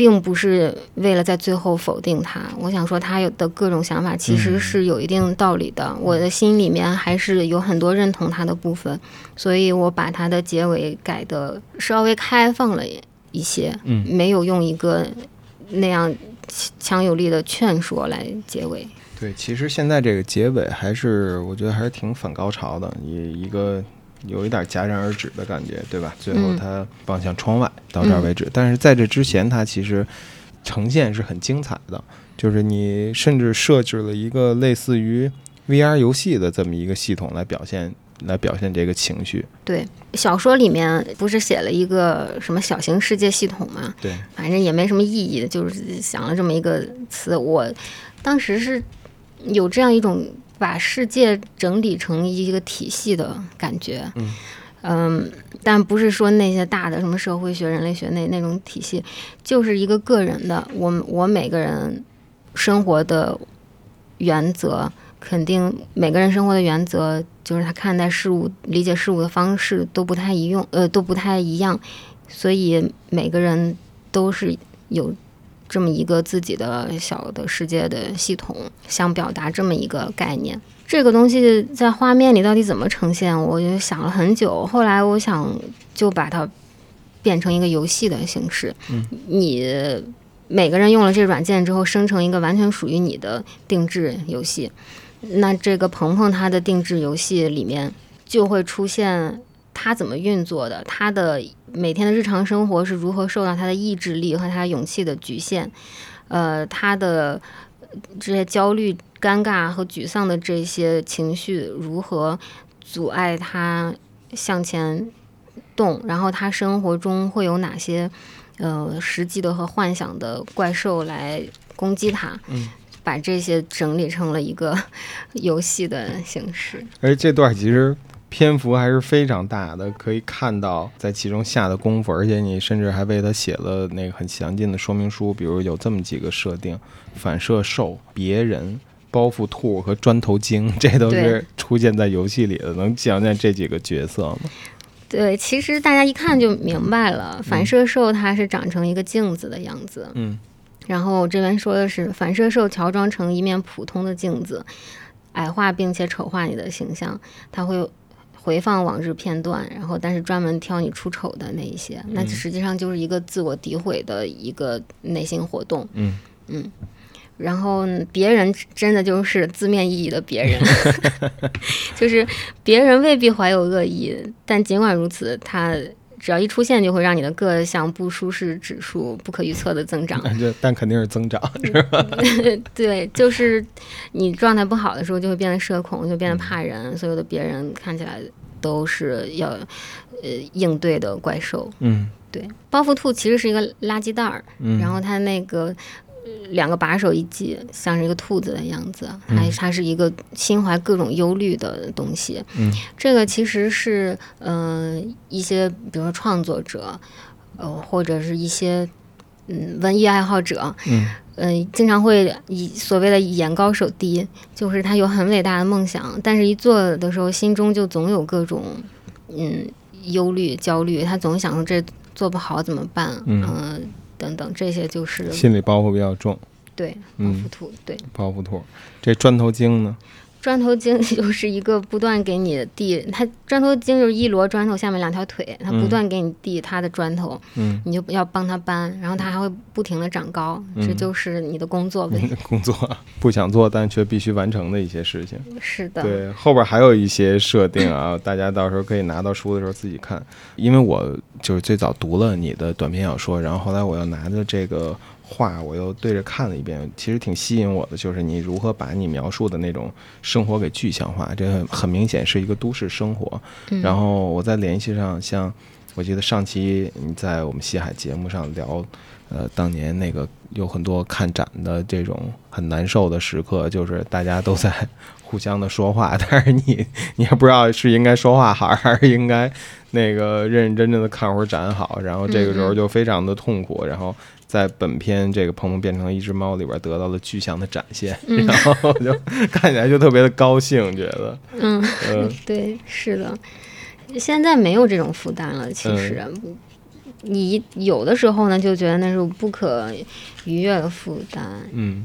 并不是为了在最后否定他。我想说，他有的各种想法其实是有一定道理的，我的心里面还是有很多认同他的部分，所以我把他的结尾改的稍微开放了一些，嗯没有用一个那样强有力的劝说来结尾。对，其实现在这个结尾还是我觉得还是挺反高潮的，一一个有一点戛然而止的感觉，对吧？最后嗯他望向窗外，到这儿为止。但是在这之前，它其实呈现是很精彩的，就是你甚至设置了一个类似于 VR 游戏的这么一个系统来表现，来表现这个情绪。对，小说里面不是写了一个什么小型世界系统吗？对，反正也没什么意义，就是想了这么一个词。我当时是有这样一种把世界整理成一个体系的感觉。嗯嗯但不是说那些大的什么社会学、人类学那那种体系，就是一个个人的，我我每个人生活的原则，肯定每个人生活的原则，就是他看待事物、理解事物的方式都不太一用，呃，都不太一样，所以每个人都是有这么一个自己的小的世界的系统，想表达这么一个概念。这个东西在画面里到底怎么呈现，我就想了很久。后来我想就把它变成一个游戏的形式，嗯你每个人用了这软件之后，生成一个完全属于你的定制游戏。那这个鹏鹏他的定制游戏里面就会出现他怎么运作的，他的每天的日常生活是如何受到他的意志力和他勇气的局限，呃，他的这些焦虑、尴尬和沮丧的这些情绪如何阻碍他向前动，然后他生活中会有哪些呃实际的和幻想的怪兽来攻击他，嗯把这些整理成了一个 游戏的形式。而这段其实篇幅还是非常大的，可以看到在其中下的功夫，而且你甚至还为他写了那个很详尽的说明书，比如有这么几个设定：反射兽、别人、包袱兔和砖头精，这都是出现在游戏里的。能讲讲这几个角色吗？对，其实大家一看就明白了，反射兽它是长成一个镜子的样子，嗯然后这边说的是反射兽乔装成一面普通的镜子，矮化并且丑化你的形象，它会回放往日片段，然后但是专门挑你出丑的那一些，那实际上就是一个自我诋毁的一个内心活动。嗯。然后别人真的就是字面意义的别人，就是别人未必怀有恶意，但尽管如此，他只要一出现，就会让你的各项不舒适指数不可预测的增长。这但肯定是增长。是吧 对，就是你状态不好的时候，就会变得社恐，就变得怕人，所有的别人看起来都是要呃应对的怪兽。嗯对，包袱兔其实是一个垃圾袋儿，嗯，然后它那个呃两个把手一系，像是一个兔子的样子，还它是一个心怀各种忧虑的东西。嗯，这个其实是呃一些比如说创作者，呃或者是一些嗯文艺爱好者，嗯呃经常会以所谓的眼高手低，就是他有很伟大的梦想，但是一做的时候心中就总有各种嗯忧虑、焦虑，他总想说这做不好怎么办？嗯呃等等，这些就是心理包袱比较重。对，包嗯袱兔，对。包袱兔。这砖头精呢？砖头精就是一个不断给你递，他砖头精就是一摞砖头下面两条腿，他不嗯断给你递他的砖头，嗯，你就要帮他搬，然后他还会不停的长高，这嗯就是你的工作呗。工作不想做但却必须完成的一些事情。是的，对，后边还有一些设定啊，大家到时候可以拿到书的时候自己看。因为我就是最早读了你的短篇小说，然后后来我又拿着这个画，我又对着看了一遍，其实挺吸引我的，就是你如何把你描述的那种生活给具象化，这个很明显是一个都市生活。嗯然后我再联系上，像我记得上期你在我们西海节目上聊，呃，当年那个有很多看展的这种很难受的时刻，就是大家都在 互相的说话，但是你你也不知道是应该说话好，还是应该那个认认真真的看会儿展好，然后这个时候就非常的痛苦，然后。在本片这个鹏鹏变成了一只猫里边得到了具象的展现，然后就看起来就特别的高兴，觉得，嗯，嗯 对，是的，现在没有这种负担了。其实，嗯你有的时候呢，就觉得那是不可逾越的负担。嗯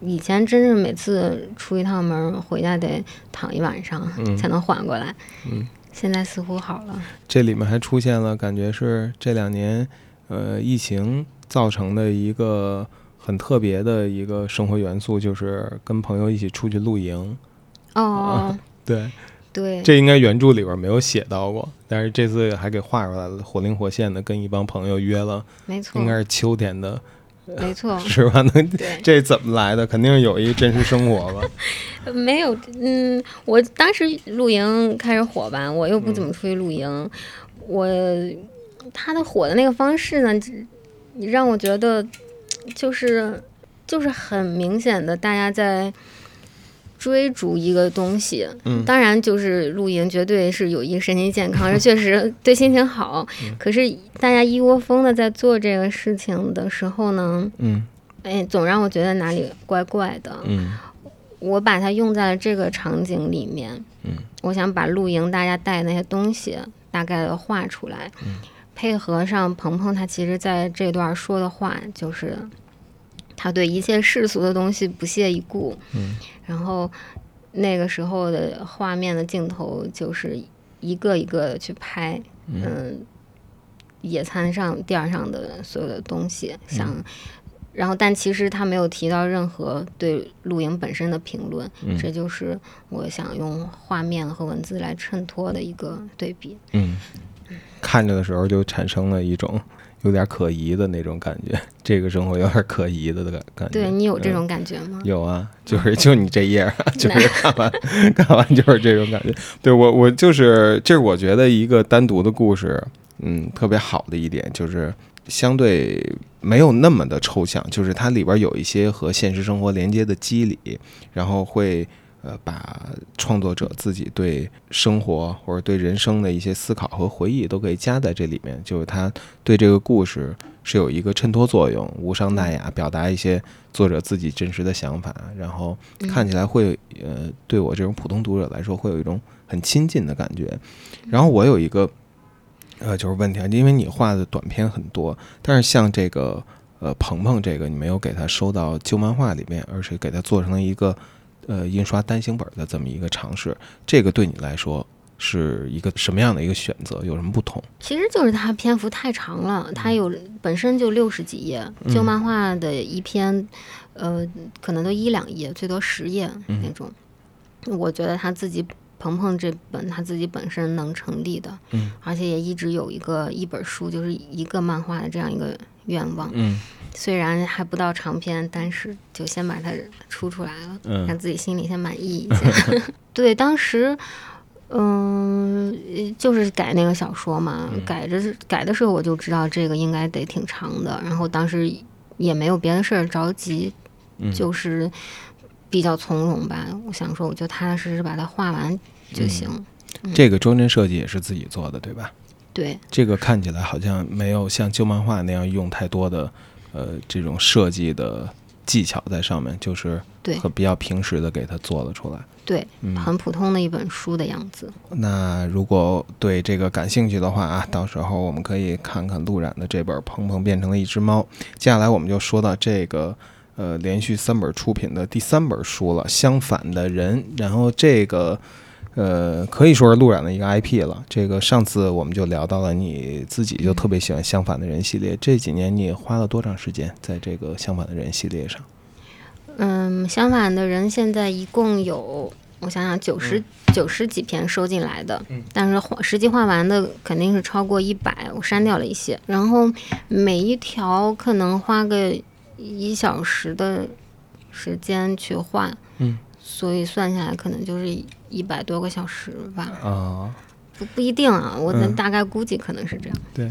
以前真是每次出一趟门回家得躺一晚上嗯才能缓过来，嗯。现在似乎好了。这里面还出现了，感觉是这两年，呃，疫情造成的一个很特别的一个生活元素，就是跟朋友一起出去露营。哦，对，对，这应该原著里边没有写到过，但是这次还给画出来了，活灵活现的跟一帮朋友约了，没错应，该是秋天的，没错，是吧？能对，这怎么来的？肯定有一真实生活吧？没有，嗯，我当时露营开始火吧，我又不怎么出去露营，我他的火的那个方式呢，你让我觉得就是就是很明显的，大家在追逐一个东西。嗯当然，就是露营绝对是有益身心健康，这确实对心情好。可是大家一窝蜂的在做这个事情的时候呢，嗯哎，总让我觉得哪里怪怪的。嗯我把它用在了这个场景里面，嗯，我想把露营大家带那些东西大概的画出来，嗯配合上鹏鹏他其实在这段说的话，就是他对一切世俗的东西不屑一顾，嗯，然后那个时候的画面的镜头就是一个一个的去拍，嗯，野餐上垫儿上的所有的东西，想。然后，但其实他没有提到任何对露营本身的评论，嗯这就是我想用画面和文字来衬托的一个对比。嗯，看着的时候就产生了一种有点可疑的那种感觉，这个生活有点可疑的感感觉。对你有这嗯种感觉吗？有啊，就是 就你这页 就是看完看完就是这种感觉。对我我就是这是我觉得一个单独的故事，嗯，特别好的一点就是相对没有那么的抽象，就是它里边有一些和现实生活连接的机理，然后会。呃，把创作者自己对生活或者对人生的一些思考和回忆都可以加在这里面，就是他对这个故事是有一个衬托作用，无伤大雅，表达一些作者自己真实的想法，然后看起来会呃，对我这种普通读者来说会有一种很亲近的感觉。然后我有一个呃，就是问题啊，因为你画的短片很多，但是像这个呃鹏鹏这个，你没有给他收到旧漫画里面，而是给他做成了一个呃印刷单行本的这么一个尝试，这个对你来说是一个什么样的一个选择？有什么不同？其实就是它篇幅太长了，它有本身就六十几页，旧漫画的一篇，呃，可能都一两页，最多十页那种。我觉得他自己鹏鹏这本他自己本身能成立的，嗯，而且也一直有一个一本书，就是一个漫画的这样一个愿望。嗯虽然还不到长篇，但是就先把它出出来了，嗯让自己心里先满意一下。对，当时，嗯，就是改那个小说嘛，嗯改着改的时候我就知道这个应该得挺长的，然后当时也没有别的事儿着急，嗯就是比较从容吧。我想说，我就踏踏实实把它画完就行。这个装帧设计也是自己做的，对吧？对，这个看起来好像没有像旧漫画那样用太多的呃这种设计的技巧在上面，就是对和比较平实的给它做了出来。对，嗯很普通的一本书的样子。那如果对这个感兴趣的话啊，到时候我们可以看看陆冉的这本《鹏鹏变成了一只猫》。接下来我们就说到这个呃连续三本出品的第三本书了，《相反的人》。然后这个呃可以说是路染的一个 IP 了。这个上次我们就聊到了你自己就特别喜欢《相反的人》系列，这几年你花了多长时间在这个《相反的人》系列上？嗯，相反的人现在一共有，我想想，九十九十几篇收进来的，但是画实际画完的肯定是超过一百，我删掉了一些。然后每一条可能花个一小时的时间去画，嗯，所以算下来可能就是一百多个小时吧。啊，不不一定啊，我大概估计可能是这样。对，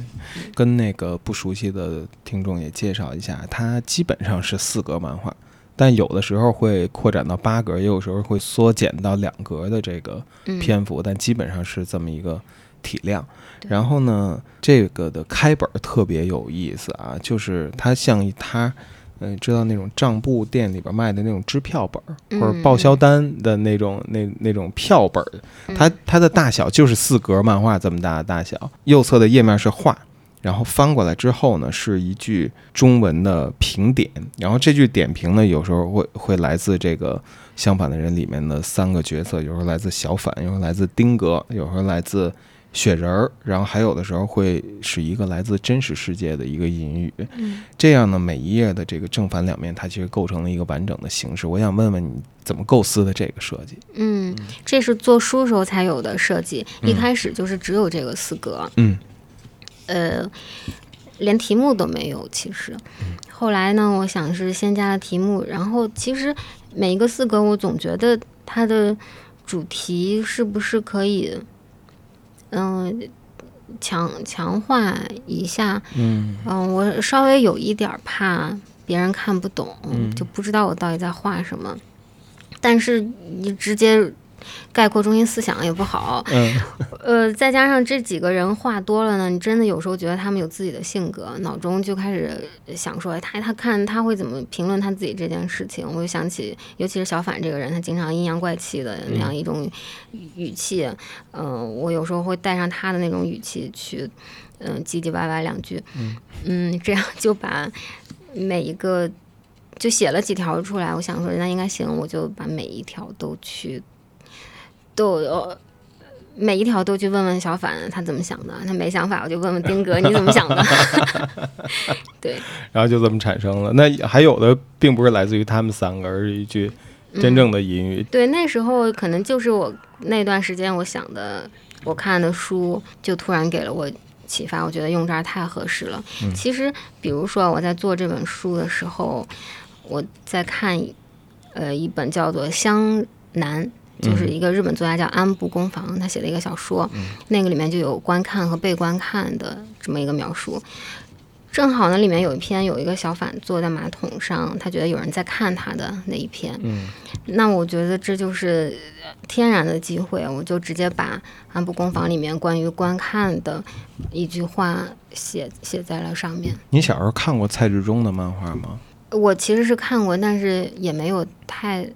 跟那个不熟悉的听众也介绍一下，它基本上是四格漫画，但有的时候会扩展到八格，也有时候会缩减到两格的这个嗯，篇幅，但基本上是这么一个体量。然后呢，这个的开本儿特别有意思啊，就是它像一沓，嗯、知道那种账簿店里边卖的那种支票本儿，或者报销单的那种那那种票本儿，它它的大小就是四格漫画这么大的大小，右侧的页面是画。然后翻过来之后呢，是一句中文的评点，然后这句点评呢，有时候会会来自这个相反的人里面的三个角色，有时候来自小反，有时候来自丁格，有时候来自雪人儿，然后还有的时候会是一个来自真实世界的一个隐语。嗯这样呢，每一页的这个正反两面，它其实构成了一个完整的形式。我想问问你怎么构思的这个设计？嗯，这是做书时候才有的设计，一嗯开始就是只有这个四格。嗯呃，连题目都没有。其实，后来呢，我想是先加了题目，然后其实每一个四格，我总觉得它的主题是不是可以，嗯、强强化一下。嗯嗯、我稍微有一点儿怕别人看不懂，嗯就不知道我到底在画什么。但是你直接概括中心思想也不好，嗯呃，再加上这几个人话多了呢，你真的有时候觉得他们有自己的性格，脑中就开始想说，哎他他看他会怎么评论他自己这件事情。我就想起，尤其是小反这个人，他经常阴阳怪气的那样一种语语气，嗯、我有时候会带上他的那种语气去，嗯、唧唧歪歪两句，嗯这样就把每一个。就写了几条出来，我想说那应该行，我就把每一条都去，都有每一条都去问问小反他怎么想的，他没想法我就问问丁哥 你怎么想的。对，然后就这么产生了。那还有的并不是来自于他们三个，而是一句真正的隐语。对，那时候可能就是我那段时间我想的，我看的书就突然给了我启发，我觉得用这儿太合适了。其实，比如说我在做这本书的时候，我在看呃一本叫做《湘南》。就是一个日本作家叫安部公房，他写的一个小说，那个里面就有观看和被观看的这么一个描述。正好呢，里面有一篇有一个小反坐在马桶上，他觉得有人在看他的那一篇，嗯那我觉得这就是天然的机会，我就直接把安部公房里面关于观看的一句话写写在了上面。你小时候看过蔡志忠的漫画吗？我其实是看过，但是也没有太，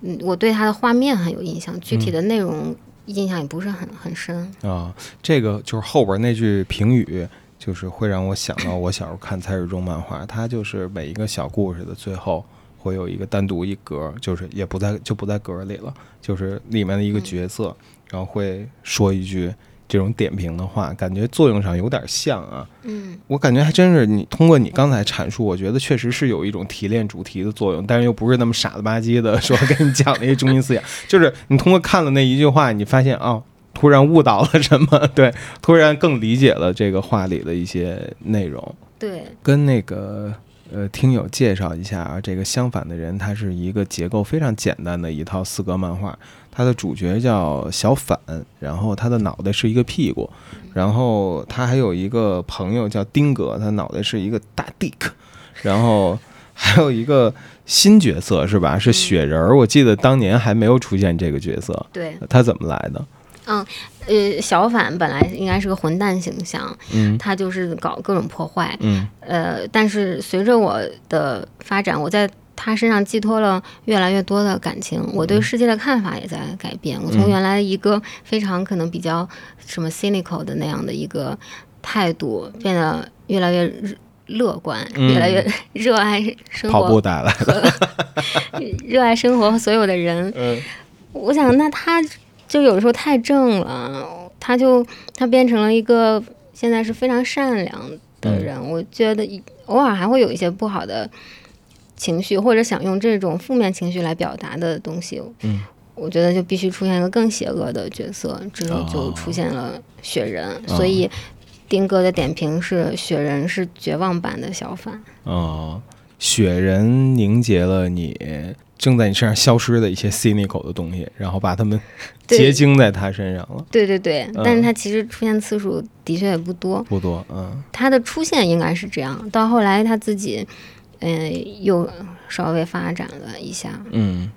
嗯，我对他的画面很有印象，具体的内容印象也不是很很深。啊，这个就是后边那句评语，就是会让我想到我小时候看蔡志忠漫画，他就是每一个小故事的最后会有一个单独一格，就是也不在就不在格里了，就是里面的一个角色，然后会说一句这种点评的话，感觉作用上有点像啊。嗯我感觉还真是你通过你刚才阐述，我觉得确实是有一种提炼主题的作用，但是又不是那么傻了吧唧的说给你讲那些中心思想，就是你通过看了那一句话，你发现哦，突然悟到了什么，对，突然更理解了这个话里的一些内容。对，跟那个呃听友介绍一下啊，这个相反的人，它是一个结构非常简单的一套四格漫画。它的主角叫小反，然后他的脑袋是一个屁股，然后他还有一个朋友叫丁格，他脑袋是一个大 dick，然后还有一个新角色是吧？是雪人儿，我记得当年还没有出现这个角色，对，他怎么来的？嗯呃，小反本来应该是个混蛋形象，嗯。他就是搞各种破坏，嗯。呃，但是随着我的发展，我在他身上寄托了越来越多的感情，我对世界的看法也在改变。我从嗯原来一个非常可能比较什么 cynical 的那样的一个态度，变得越来越乐观，嗯越来越热爱生跑步活，带来的，热爱生活和所有的人。嗯我想，那他就有的时候太正了，他就他变成了一个现在是非常善良的嗯人。我觉得偶尔还会有一些不好的情绪，或者想用这种负面情绪来表达的东西。嗯，我觉得就必须出现一个更邪恶的角色，之后就哦出现了雪人。所以丁哥的点评是：雪人是绝望版的小反。哦，雪人凝结了你正在你身上消失的一些 cynical 的东西，然后把它们结晶在他身上了，对对对，嗯但是他其实出现次数的确也不多。不多，嗯他的出现应该是这样，到后来他自己，嗯、又稍微发展了一下。嗯，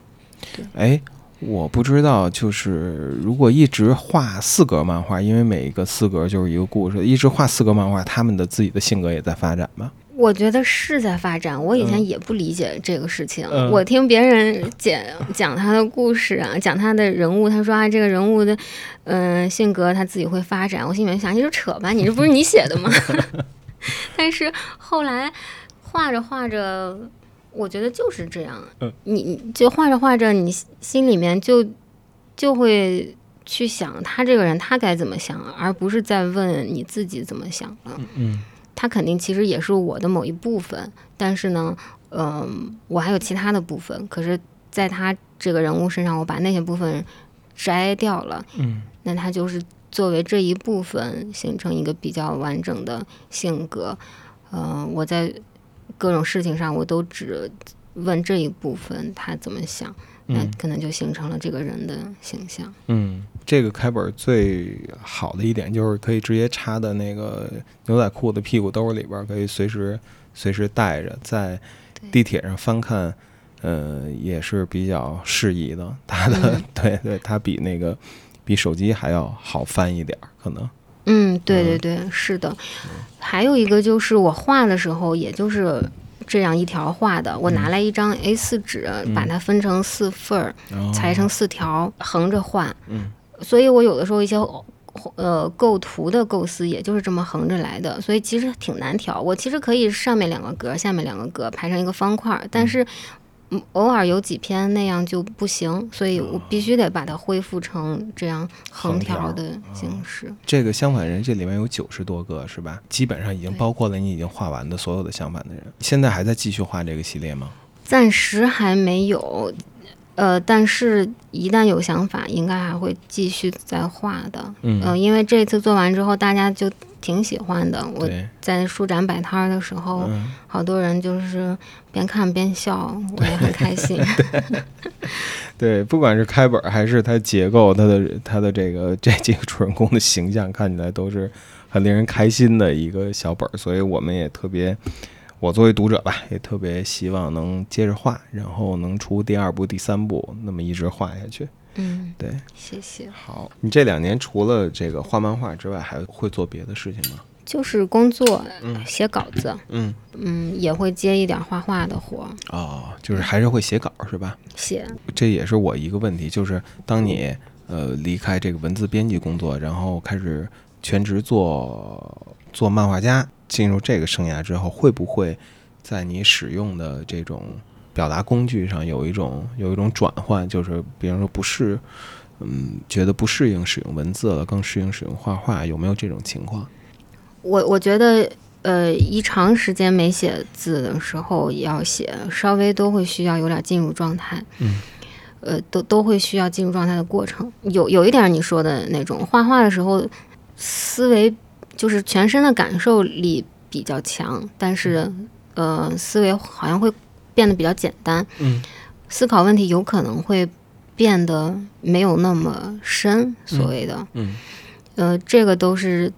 哎。我不知道，就是如果一直画四格漫画，因为每一个四格就是一个故事，一直画四格漫画，他们的自己的性格也在发展吗？我觉得是在发展，我以前嗯也不理解这个事情。嗯我听别人讲讲他的故事啊，讲他的人物，他说啊，这个人物的，嗯、性格他自己会发展。我心里面想，你就扯吧，你这不是你写的吗？但是后来画着画着，我觉得就是这样。嗯你你就画着画着，你心里面就就会去想他这个人他该怎么想，而不是在问你自己怎么想了。嗯他肯定其实也是我的某一部分，但是呢，嗯、我还有其他的部分。可是，在他这个人物身上，我把那些部分摘掉了，嗯那他就是作为这一部分形成一个比较完整的性格。嗯、我在各种事情上，我都只问这一部分他怎么想，那嗯可能就形成了这个人的形象。嗯，这个开本最好的一点就是可以直接插在那个牛仔裤的屁股兜里边儿，可以随时随时带着，在地铁上翻看，呃，也是比较适宜的。它的、嗯对对，它比那个比手机还要好翻一点儿，可能。嗯，对对嗯对，是的。还有一个就是我画的时候，也就是这样一条画的。我拿来一张 A 4纸，把它分成四份儿，然裁成四条，横着画。嗯所以我有的时候一些呃构图的构思，也就是这么横着来的，所以其实挺难调。我其实可以上面两个格，下面两个格排成一个方块儿，但是。嗯偶尔有几篇那样就不行，所以我必须得把它恢复成这样横条的形式。这个相反人这里面有九十多个是吧？基本上已经包括了你已经画完的所有的相反的人。现在还在继续画这个系列吗？暂时还没有，呃，但是一旦有想法，应该还会继续再画的。嗯呃，因为这次做完之后，大家就挺喜欢的。我，在书展摆摊儿的时候，嗯。好多人就是边看边笑，我也很开心。对，不管是开本儿还是它结构，它的它的这个这几个主人公的形象看起来都是很令人开心的一个小本儿，所以我们也特别，我作为读者吧，也特别希望能接着画，然后能出第二部、第三部，那么一直画下去。嗯，对，谢谢。好，你这两年除了这个画漫画之外，还会做别的事情吗？就是工作嗯写稿子，嗯，嗯，也会接一点画画的活儿，哦，就是还是会写稿是吧？写。这也是我一个问题，就是当你呃离开这个文字编辑工作，然后开始全职做做漫画家，进入这个生涯之后，会不会在你使用的这种表达工具上有一种有一种转换？就是比如说不是，嗯，觉得不适应使用文字了，更适应使用画画，有没有这种情况？我我觉得，呃，一长时间没写字的时候也要写，稍微都会需要有点进入状态，嗯，呃，都都会需要进入状态的过程。有有一点你说的那种，画画的时候思维就是全身的感受力比较强，但是呃，思维好像会变得比较简单，嗯，思考问题有可能会变得没有那么深，所谓的，嗯呃，这个都是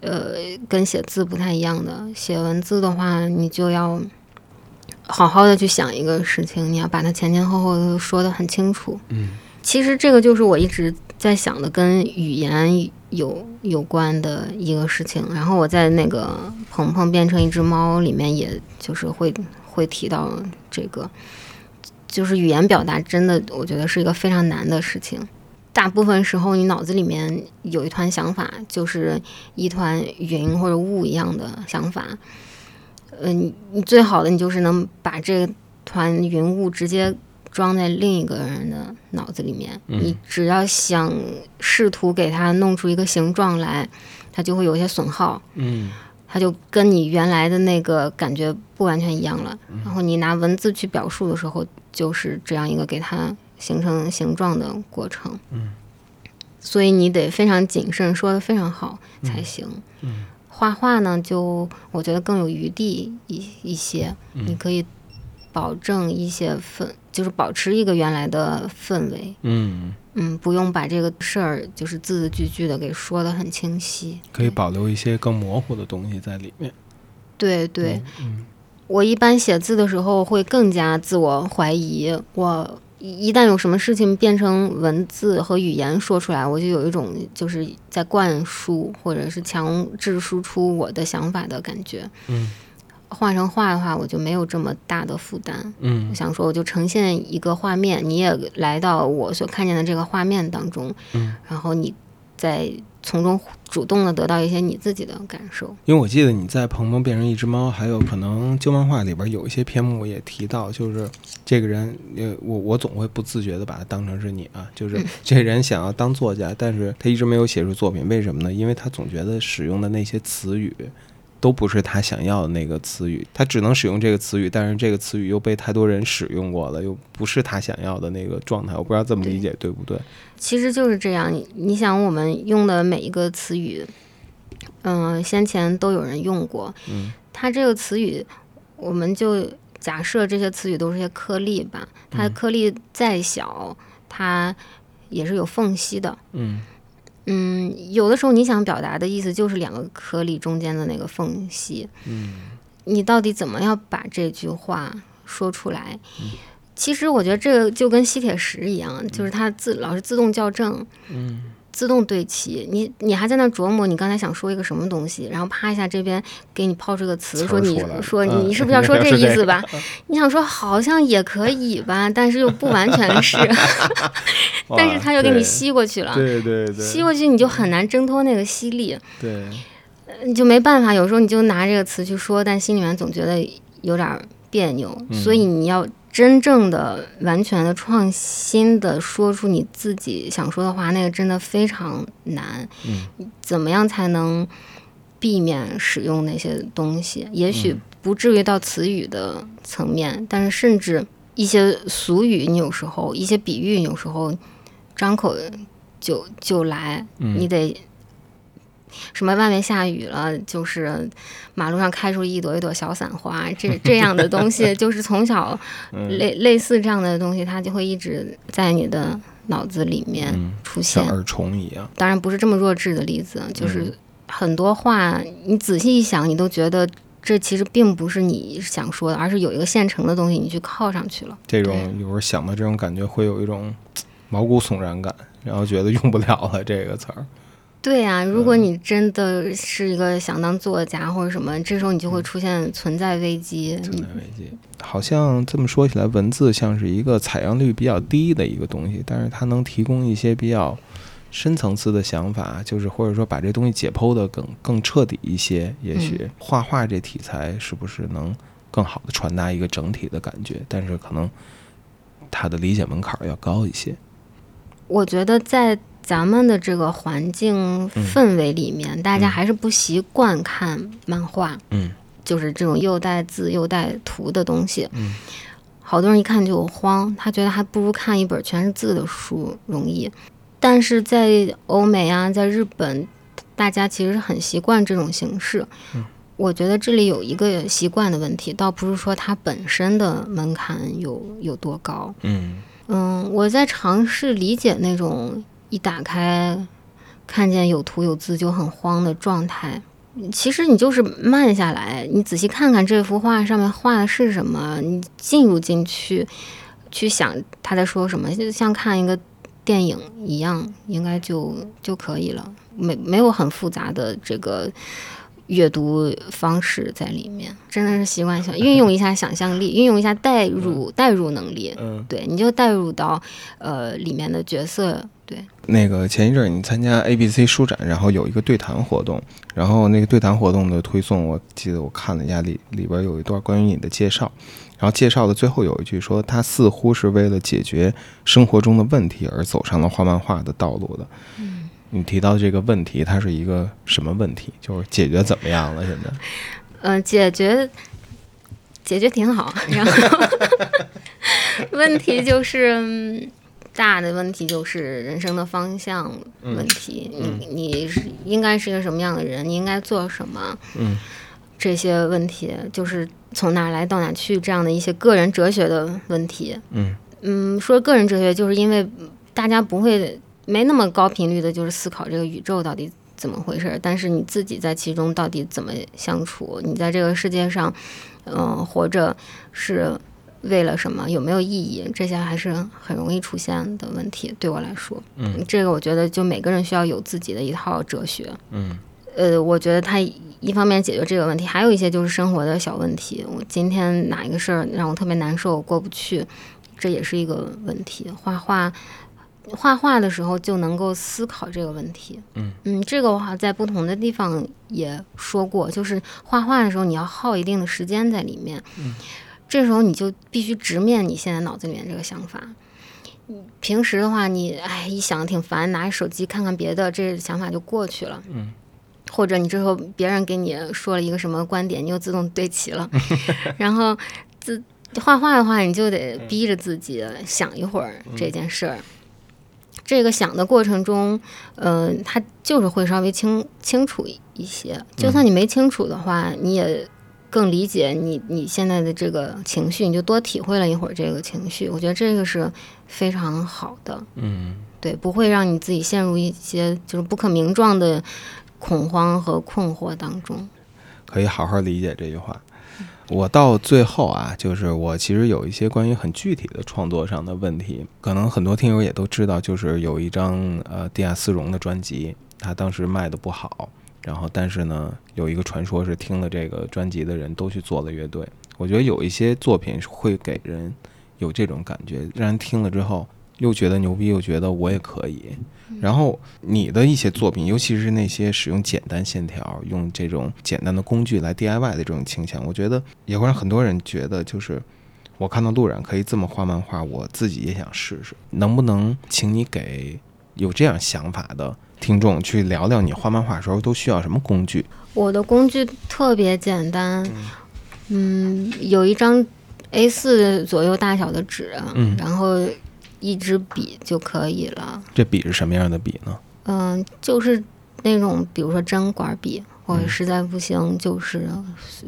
呃跟写字不太一样的。写文字的话，你就要好好的去想一个事情，你要把它前前后后都说得很清楚。嗯，其实这个就是我一直在想的，跟语言有有关的一个事情。然后我在那个《鹏鹏变成一只猫》里面，也就是会会提到这个，就是语言表达真的，我觉得是一个非常难的事情。大部分时候，你脑子里面有一团想法，就是一团云或者雾一样的想法。嗯，你最好的你就是能把这团云雾直接装在另一个人的脑子里面，你只要想试图给它弄出一个形状来，它就会有一些损耗。嗯它就跟你原来的那个感觉不完全一样了。然后你拿文字去表述的时候，就是这样一个给它形成形状的过程。嗯，所以你得非常谨慎，说的非常好才行。嗯画画呢，就我觉得更有余地一一些，嗯你可以保证一些氛，就是保持一个原来的氛围。嗯，嗯，不用把这个事儿就是字字句句的给说的很清晰。可以保留一些更模糊的东西在里面。对对，嗯我一般写字的时候会更加自我怀疑。我一一旦有什么事情变成文字和语言说出来，我就有一种就是在灌输或者是强制输出我的想法的感觉。嗯画成画的话，我就没有这么大的负担。嗯我想说，我就呈现一个画面，你也来到我所看见的这个画面当中，嗯，然后你再从中主动的得到一些你自己的感受。因为我记得你在《鹏鹏变成一只猫》，还有可能旧漫画里边有一些篇目也提到，就是这个人，呃，我我总会不自觉的把他当成是你啊，就是这人想要当作家，但是他一直没有写出作品，为什么呢？因为他总觉得使用的那些词语。都不是他想要的那个词语，他只能使用这个词语，但是这个词语又被太多人使用过了，又不是他想要的那个状态。我不知道这么理解对不对？其实就是这样。你你想，我们用的每一个词语，嗯、先前都有人用过。嗯，它这个词语，我们就假设这些词语都是些颗粒吧。它的颗粒再小，它也是有缝隙的。嗯嗯，有的时候你想表达的意思就是两个颗粒中间的那个缝隙。嗯你到底怎么要把这句话说出来？其实我觉得这个就跟吸铁石一样，就是它自老是自动校正，嗯自动对齐。你你还在那琢磨你刚才想说一个什么东西，然后啪一下这边给你抛出个词，说你说嗯你是不是要说这意思吧？你想说好像也可以吧，但是又不完全是，但是他又给你吸过去了。对对对吸过去你就很难挣脱那个吸力，对，你就没办法。有时候你就拿这个词去说，但心里面总觉得有点儿别扭，嗯所以你要真正的、完全的、创新的说出你自己想说的话，那个真的非常难。嗯怎么样才能避免使用那些东西？也许嗯不至于到词语的层面，但是甚至一些俗语，你有时候一些比喻，有时候张口就就来，嗯你得。什么外面下雨了，就是马路上开出一朵一朵小伞花，这 这样的东西，就是从小嗯类类似这样的东西，它就会一直在你的脑子里面嗯出现像。耳虫一样。当然不是这么弱智的例子，就是很多话你仔细一想，你都觉得这其实并不是你想说的，而是有一个现成的东西你去靠上去了。这种有时候想到这种感觉，会有一种毛骨悚然感，然后觉得用不了了这个词儿。对呀、如果你真的是一个想当作家或者什么，这时候你就会出现存在危机。存在危机。好像这么说起来，文字像是一个采样率比较低的一个东西，但是它能提供一些比较深层次的想法，就是或者说把这东西解剖的更更彻底一些。也许画画这题材是不是能更好的传达一个整体的感觉？但是可能它的理解门槛儿要高一些。我觉得在咱们的这个环境氛围里面，大家还是不习惯看漫画，嗯就是这种又带字又带图的东西。嗯好多人一看就慌，他觉得还不如看一本全是字的书容易。但是在欧美啊，在日本，大家其实很习惯这种形式。嗯我觉得这里有一个习惯的问题，倒不是说它本身的门槛有有多高。嗯嗯，我在尝试理解那种一打开看见有图有字就很慌的状态。其实你就是慢下来，你仔细看看这幅画上面画的是什么，你进入进去，去想他在说什么，就像看一个电影一样，应该就就可以了。没没有很复杂的这个阅读方式在里面，真的是习惯性运用一下想象力，运用一下代入代入能力，嗯，对，你就代入到呃里面的角色，对，那个前一阵儿你参加 ABC 书展，然后有一个对谈活动，然后那个对谈活动的推送，我记得我看了一下里里边有一段关于你的介绍，然后介绍的最后有一句说他似乎是为了解决生活中的问题而走上了画漫画的道路的。嗯，你提到这个问题，它是一个什么问题？就是解决怎么样了？现在？呃，解决解决挺好，然后 问题就是。嗯大的问题就是人生的方向问题，嗯你你是应该是一个什么样的人，你应该做什么，嗯这些问题就是从哪儿来到哪去这样的一些个人哲学的问题。嗯嗯，说个人哲学，就是因为大家不会没那么高频率的，就是思考这个宇宙到底怎么回事儿，但是你自己在其中到底怎么相处，你在这个世界上，嗯、活着是为了什么，有没有意义，这些还是很容易出现的问题。对我来说，嗯，这个我觉得就每个人需要有自己的一套哲学。嗯呃，我觉得他一方面解决这个问题，还有一些就是生活的小问题。我今天哪一个事儿让我特别难受，我过不去，这也是一个问题。画画，画画的时候就能够思考这个问题。嗯嗯，这个我好像在不同的地方也说过，就是画画的时候你要耗一定的时间在里面。嗯，这时候你就必须直面你现在脑子里面这个想法。平时的话你，哎一想挺烦，拿着手机看看别的，这想法就过去了。嗯，或者你之后别人给你说了一个什么观点，你又自动对齐了，然后自画画的话，你就得逼着自己想一会儿这件事儿。这个想的过程中，嗯、它就是会稍微清清楚一些。就算你没清楚的话，你也更理解你你现在的这个情绪，你就多体会了一会儿这个情绪。我觉得这个是非常好的。嗯对，不会让你自己陷入一些就是不可名状的恐慌和困惑当中。可以好好理解这句话。我到最后啊，就是我其实有一些关于很具体的创作上的问题，可能很多听友也都知道，就是有一张呃地下丝绒的专辑，他当时卖的不好，然后但是呢，有一个传说是听了这个专辑的人都去做了乐队。我觉得有一些作品会给人有这种感觉，让人听了之后又觉得牛逼，又觉得我也可以。然后你的一些作品，尤其是那些使用简单线条、用这种简单的工具来 DIY 的这种倾向，我觉得也会让很多人觉得，就是我看到路人可以这么画漫画，我自己也想试试。能不能请你给有这样想法的听众去聊聊，你画漫画的时候都需要什么工具？我的工具特别简单，嗯，有一张 A 4左右大小的纸，嗯然后一支笔就可以了。这笔是什么样的笔呢？嗯，就是那种比如说针管笔，或者实在不行就是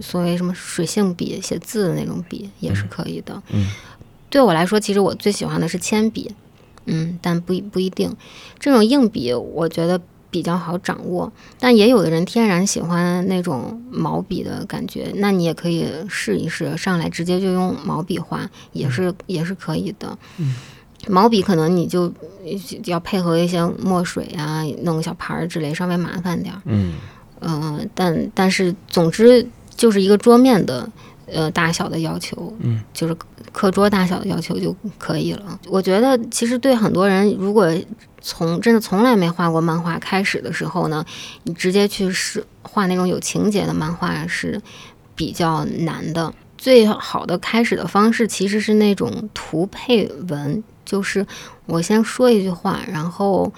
所谓什么水性笔写字的那种笔也是可以的。嗯对我来说，其实我最喜欢的是铅笔，嗯，但不不一定。这种硬笔我觉得比较好掌握，但也有的人天然喜欢那种毛笔的感觉，那你也可以试一试，上来直接就用毛笔画，也是、也是可以的。毛笔可能你就要配合一些墨水啊，弄个小盘儿之类，稍微麻烦点儿。嗯嗯、但但是总之就是一个桌面的呃大小的要求，嗯，就是课桌大小的要求就可以了。我觉得其实对很多人，如果从真的从来没画过漫画开始的时候呢，你直接去是画那种有情节的漫画是比较难的。最好的开始的方式其实是那种图配文，就是我先说一句话，然后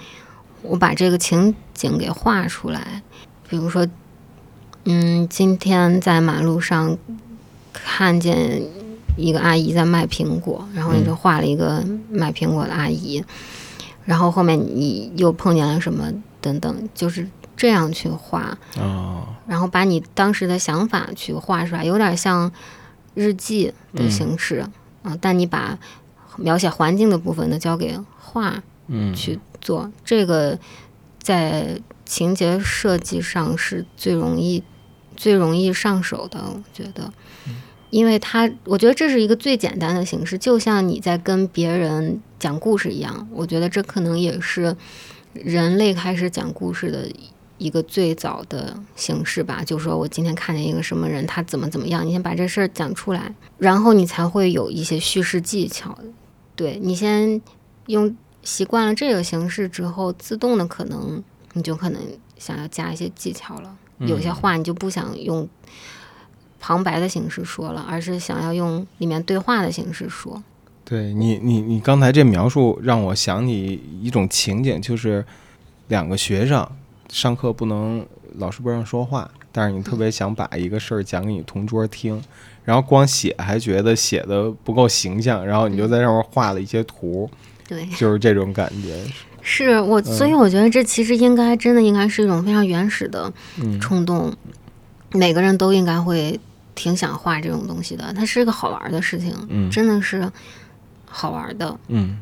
我把这个情景给画出来。比如说，嗯，今天在马路上看见一个阿姨在卖苹果，然后你就画了一个卖苹果的阿姨，然后后面你又碰见了什么等等，就是这样去画，哦。然后把你当时的想法去画出来，有点像日记的形式啊、但你把描写环境的部分呢交给画嗯去做，这个在情节设计上是最容易、最容易上手的，我觉得，因为它，我觉得这是一个最简单的形式，就像你在跟别人讲故事一样，我觉得这可能也是人类开始讲故事的一个最早的形式吧，就说我今天看见一个什么人，他怎么怎么样，你先把这事儿讲出来，然后你才会有一些叙事技巧。对你先用习惯了这个形式之后，自动的可能你就可能想要加一些技巧了。有些话你就不想用旁白的形式说了，而是想要用里面对话的形式说。对你，你你刚才这描述让我想起一种情景，就是两个学生上课不能老师不让说话，但是你特别想把一个事儿讲给你同桌听，然后光写还觉得写的不够形象，然后你就在上面画了一些图，对，就是这种感觉。是我，所以我觉得这其实应该真的应该是一种非常原始的冲动，每个人都应该会挺想画这种东西的，它是一个好玩的事情，真的是。好玩的，嗯，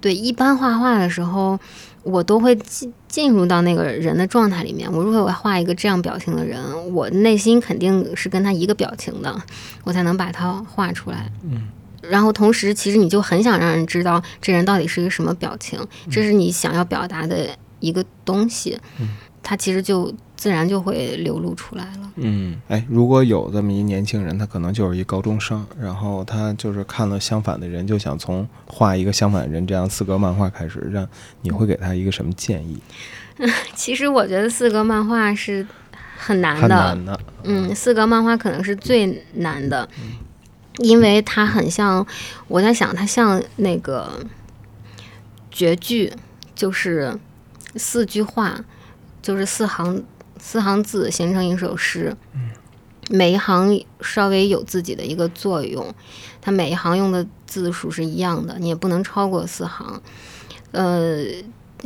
对，一般画画的时候，我都会进进入到那个人的状态里面。我如果我画一个这样表情的人，我内心肯定是跟他一个表情的，我才能把他画出来。嗯，然后同时，其实你就很想让人知道这人到底是一个什么表情，这是你想要表达的一个东西。嗯。他其实就自然就会流露出来了。嗯，哎，如果有这么一年轻人，他可能就是一高中生，然后他就是看了相反的人，就想从画一个相反的人这样四格漫画开始，让你会给他一个什么建议？其实我觉得四格漫画是很难的，很难的。嗯，四格漫画可能是最难的，因为它很像，我在想，它像那个绝句，就是四句话。就是四行四行字形成一首诗，每一行稍微有自己的一个作用，它每一行用的字数是一样的，你也不能超过四行。呃，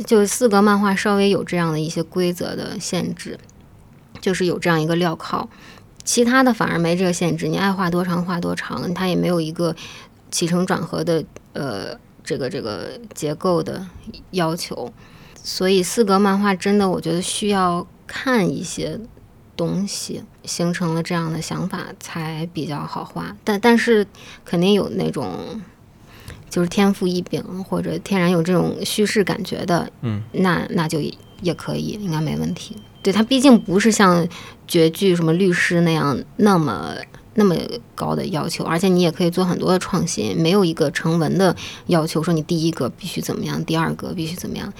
就四格漫画稍微有这样的一些规则的限制，就是有这样一个镣铐，其他的反而没这个限制，你爱画多长画多长，它也没有一个起承转合的呃这个这个结构的要求。所以四格漫画真的，我觉得需要看一些东西，形成了这样的想法才比较好画。但但是肯定有那种就是天赋异禀或者天然有这种叙事感觉的，嗯，那那就也可以，应该没问题。对它毕竟不是像绝句什么律师那样那么那么高的要求，而且你也可以做很多的创新，没有一个成文的要求说你第一个必须怎么样，第二个必须怎么样。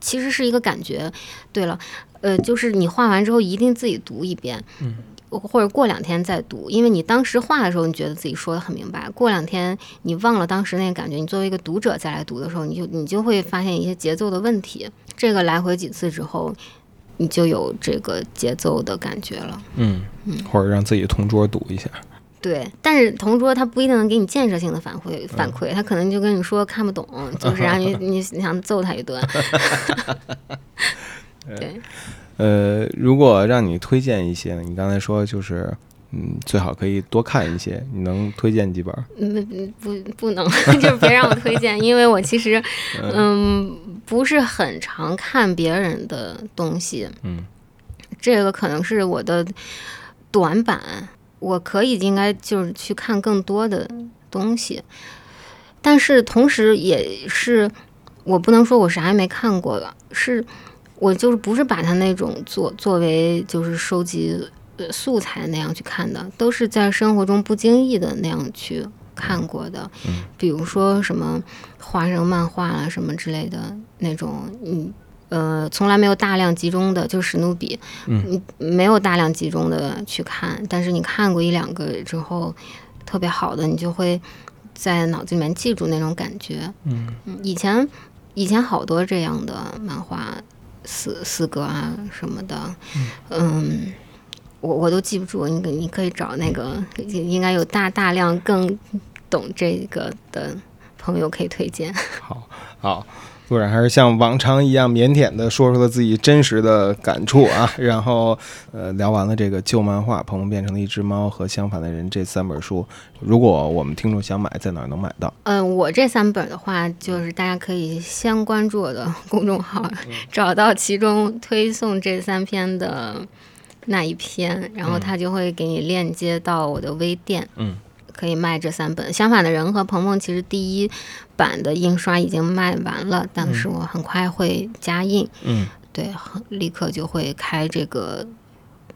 其实是一个感觉。对了，呃，就是你画完之后一定自己读一遍，嗯，或者过两天再读，因为你当时画的时候你觉得自己说的很明白，过两天你忘了当时那个感觉，你作为一个读者再来读的时候，你就你就会发现一些节奏的问题。这个来回几次之后，你就有这个节奏的感觉了。嗯嗯，或者让自己同桌读一下。对，但是同桌他不一定能给你建设性的反馈反馈，他可能就跟你说看不懂，就 是让你你想揍他一顿。对，呃，如果让你推荐一些，你刚才说就是嗯，最好可以多看一些，你能推荐几本？嗯，不不能，就别让我推荐，因为我其实嗯不是很常看别人的东西，嗯，这个可能是我的短板。我可以应该就是去看更多的东西，但是同时也是我不能说我啥也没看过了，是我就是不是把它那种作作为就是收集素材那样去看的，都是在生活中不经意的那样去看过的，比如说什么花生漫画啦什么之类的那种，嗯。呃，从来没有大量集中的，就史努比，嗯，没有大量集中的去看，但是你看过一两个之后，特别好的，你就会在脑子里面记住那种感觉，嗯，以前以前好多这样的漫画，四四格啊什么的，嗯，我我都记不住，你你可以找那个应该有大大量更懂这个的朋友可以推荐，好，好。陆然还是像往常一样腼腆的说出了自己真实的感触啊，然后呃聊完了这个旧漫画《鹏鹏变成了一只猫》和《相反的人》这三本书，如果我们听众想买，在哪儿能买到？嗯，我这三本的话，就是大家可以先关注我的公众号，找到其中推送这三篇的那一篇，然后他就会给你链接到我的微店。嗯。可以卖这三本，相反的人和鹏鹏其实第一版的印刷已经卖完了，但是我很快会加印。嗯，对，很立刻就会开这个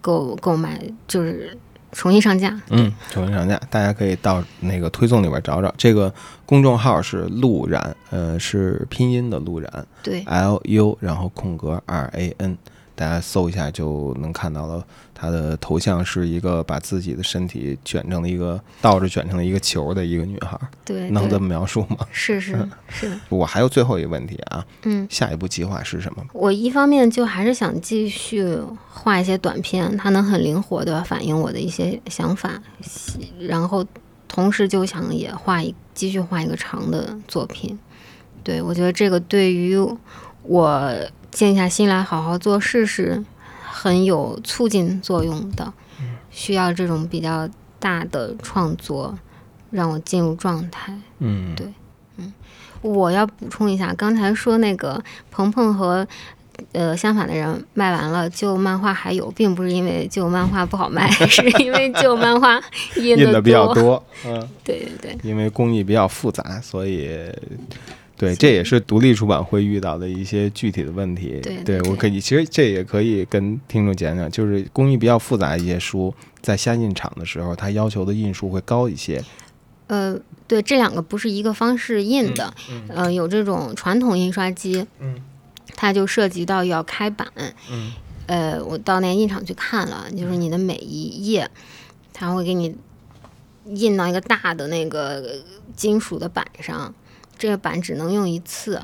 购购买，就是重新上架。嗯，重新上架，大家可以到那个推送里边找找。这个公众号是陆冉，呃，是拼音的陆冉对，，L U，然后空格 R A N，大家搜一下就能看到了。他的头像是一个把自己的身体卷成了一个倒着卷成了一个球的一个女孩，对，对能这么描述吗？是是是的，我还有最后一个问题啊，嗯。下一步计划是什么？我一方面就还是想继续画一些短片，它能很灵活的反映我的一些想法，然后同时就想也画一继续画一个长的作品。对我觉得这个对于我静下心来好好做事是很有促进作用的，需要这种比较大的创作让我进入状态。嗯，对嗯。我要补充一下，刚才说那个鹏鹏和呃相反的人卖完了，旧漫画还有，并不是因为旧漫画不好卖，是因为旧漫画印的印的比较多，嗯。对对对，因为工艺比较复杂，所以对，这也是独立出版会遇到的一些具体的问题。对对我可以，其实这也可以跟听众讲讲，就是工艺比较复杂一些书，在下印厂的时候，它要求的印数会高一些。呃，对，这两个不是一个方式印的，呃，有这种传统印刷机，嗯，它就涉及到要开版，嗯，呃，我到那印厂去看了，就是你的每一页，它会给你印到一个大的那个金属的板上，这个版只能用一次。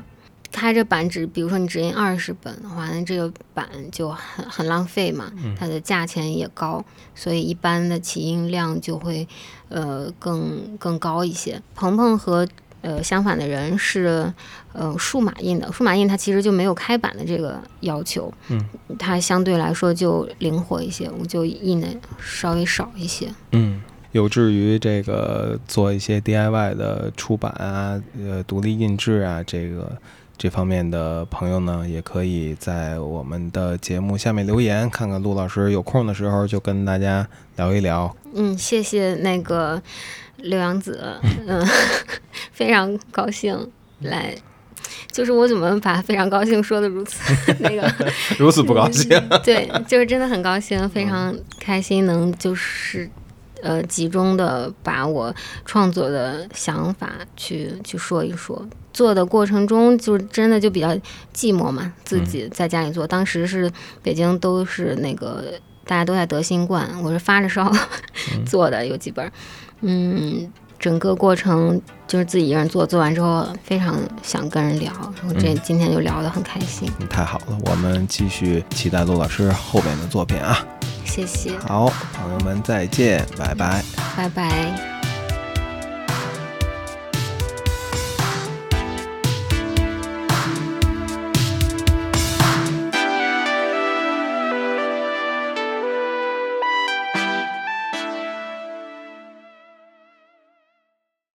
开着板只，比如说你只印二十本的话，那这个版就很很浪费嘛，它的价钱也高，所以一般的起印量就会呃更更高一些。鹏鹏和呃相反的人是呃数码印的，数码印它其实就没有开版的这个要求，嗯，它相对来说就灵活一些，我就印的稍微少一些。嗯，有志于这个做一些 DIY 的出版啊，呃，独立印制啊，这个这方面的朋友呢，也可以在我们的节目下面留言，看看陆老师有空的时候就跟大家聊一聊。嗯，谢谢那个刘洋子，嗯，非常高兴来。就是我怎么把非常高兴说的如此 那个如此不高兴，对，就是真的很高兴，非常开心，能就是呃集中的把我创作的想法去去说一说。做的过程中，就真的就比较寂寞嘛，自己在家里做。当时是北京都是那个大家都在得新冠，我是发着烧 做的，有几本儿，嗯。整个过程就是自己一个人做，做完之后非常想跟人聊，然后这今天就聊得很开心，嗯太好了，我们继续期待陆老师后边的作品啊！谢谢，好，朋友们再见，拜拜。拜拜。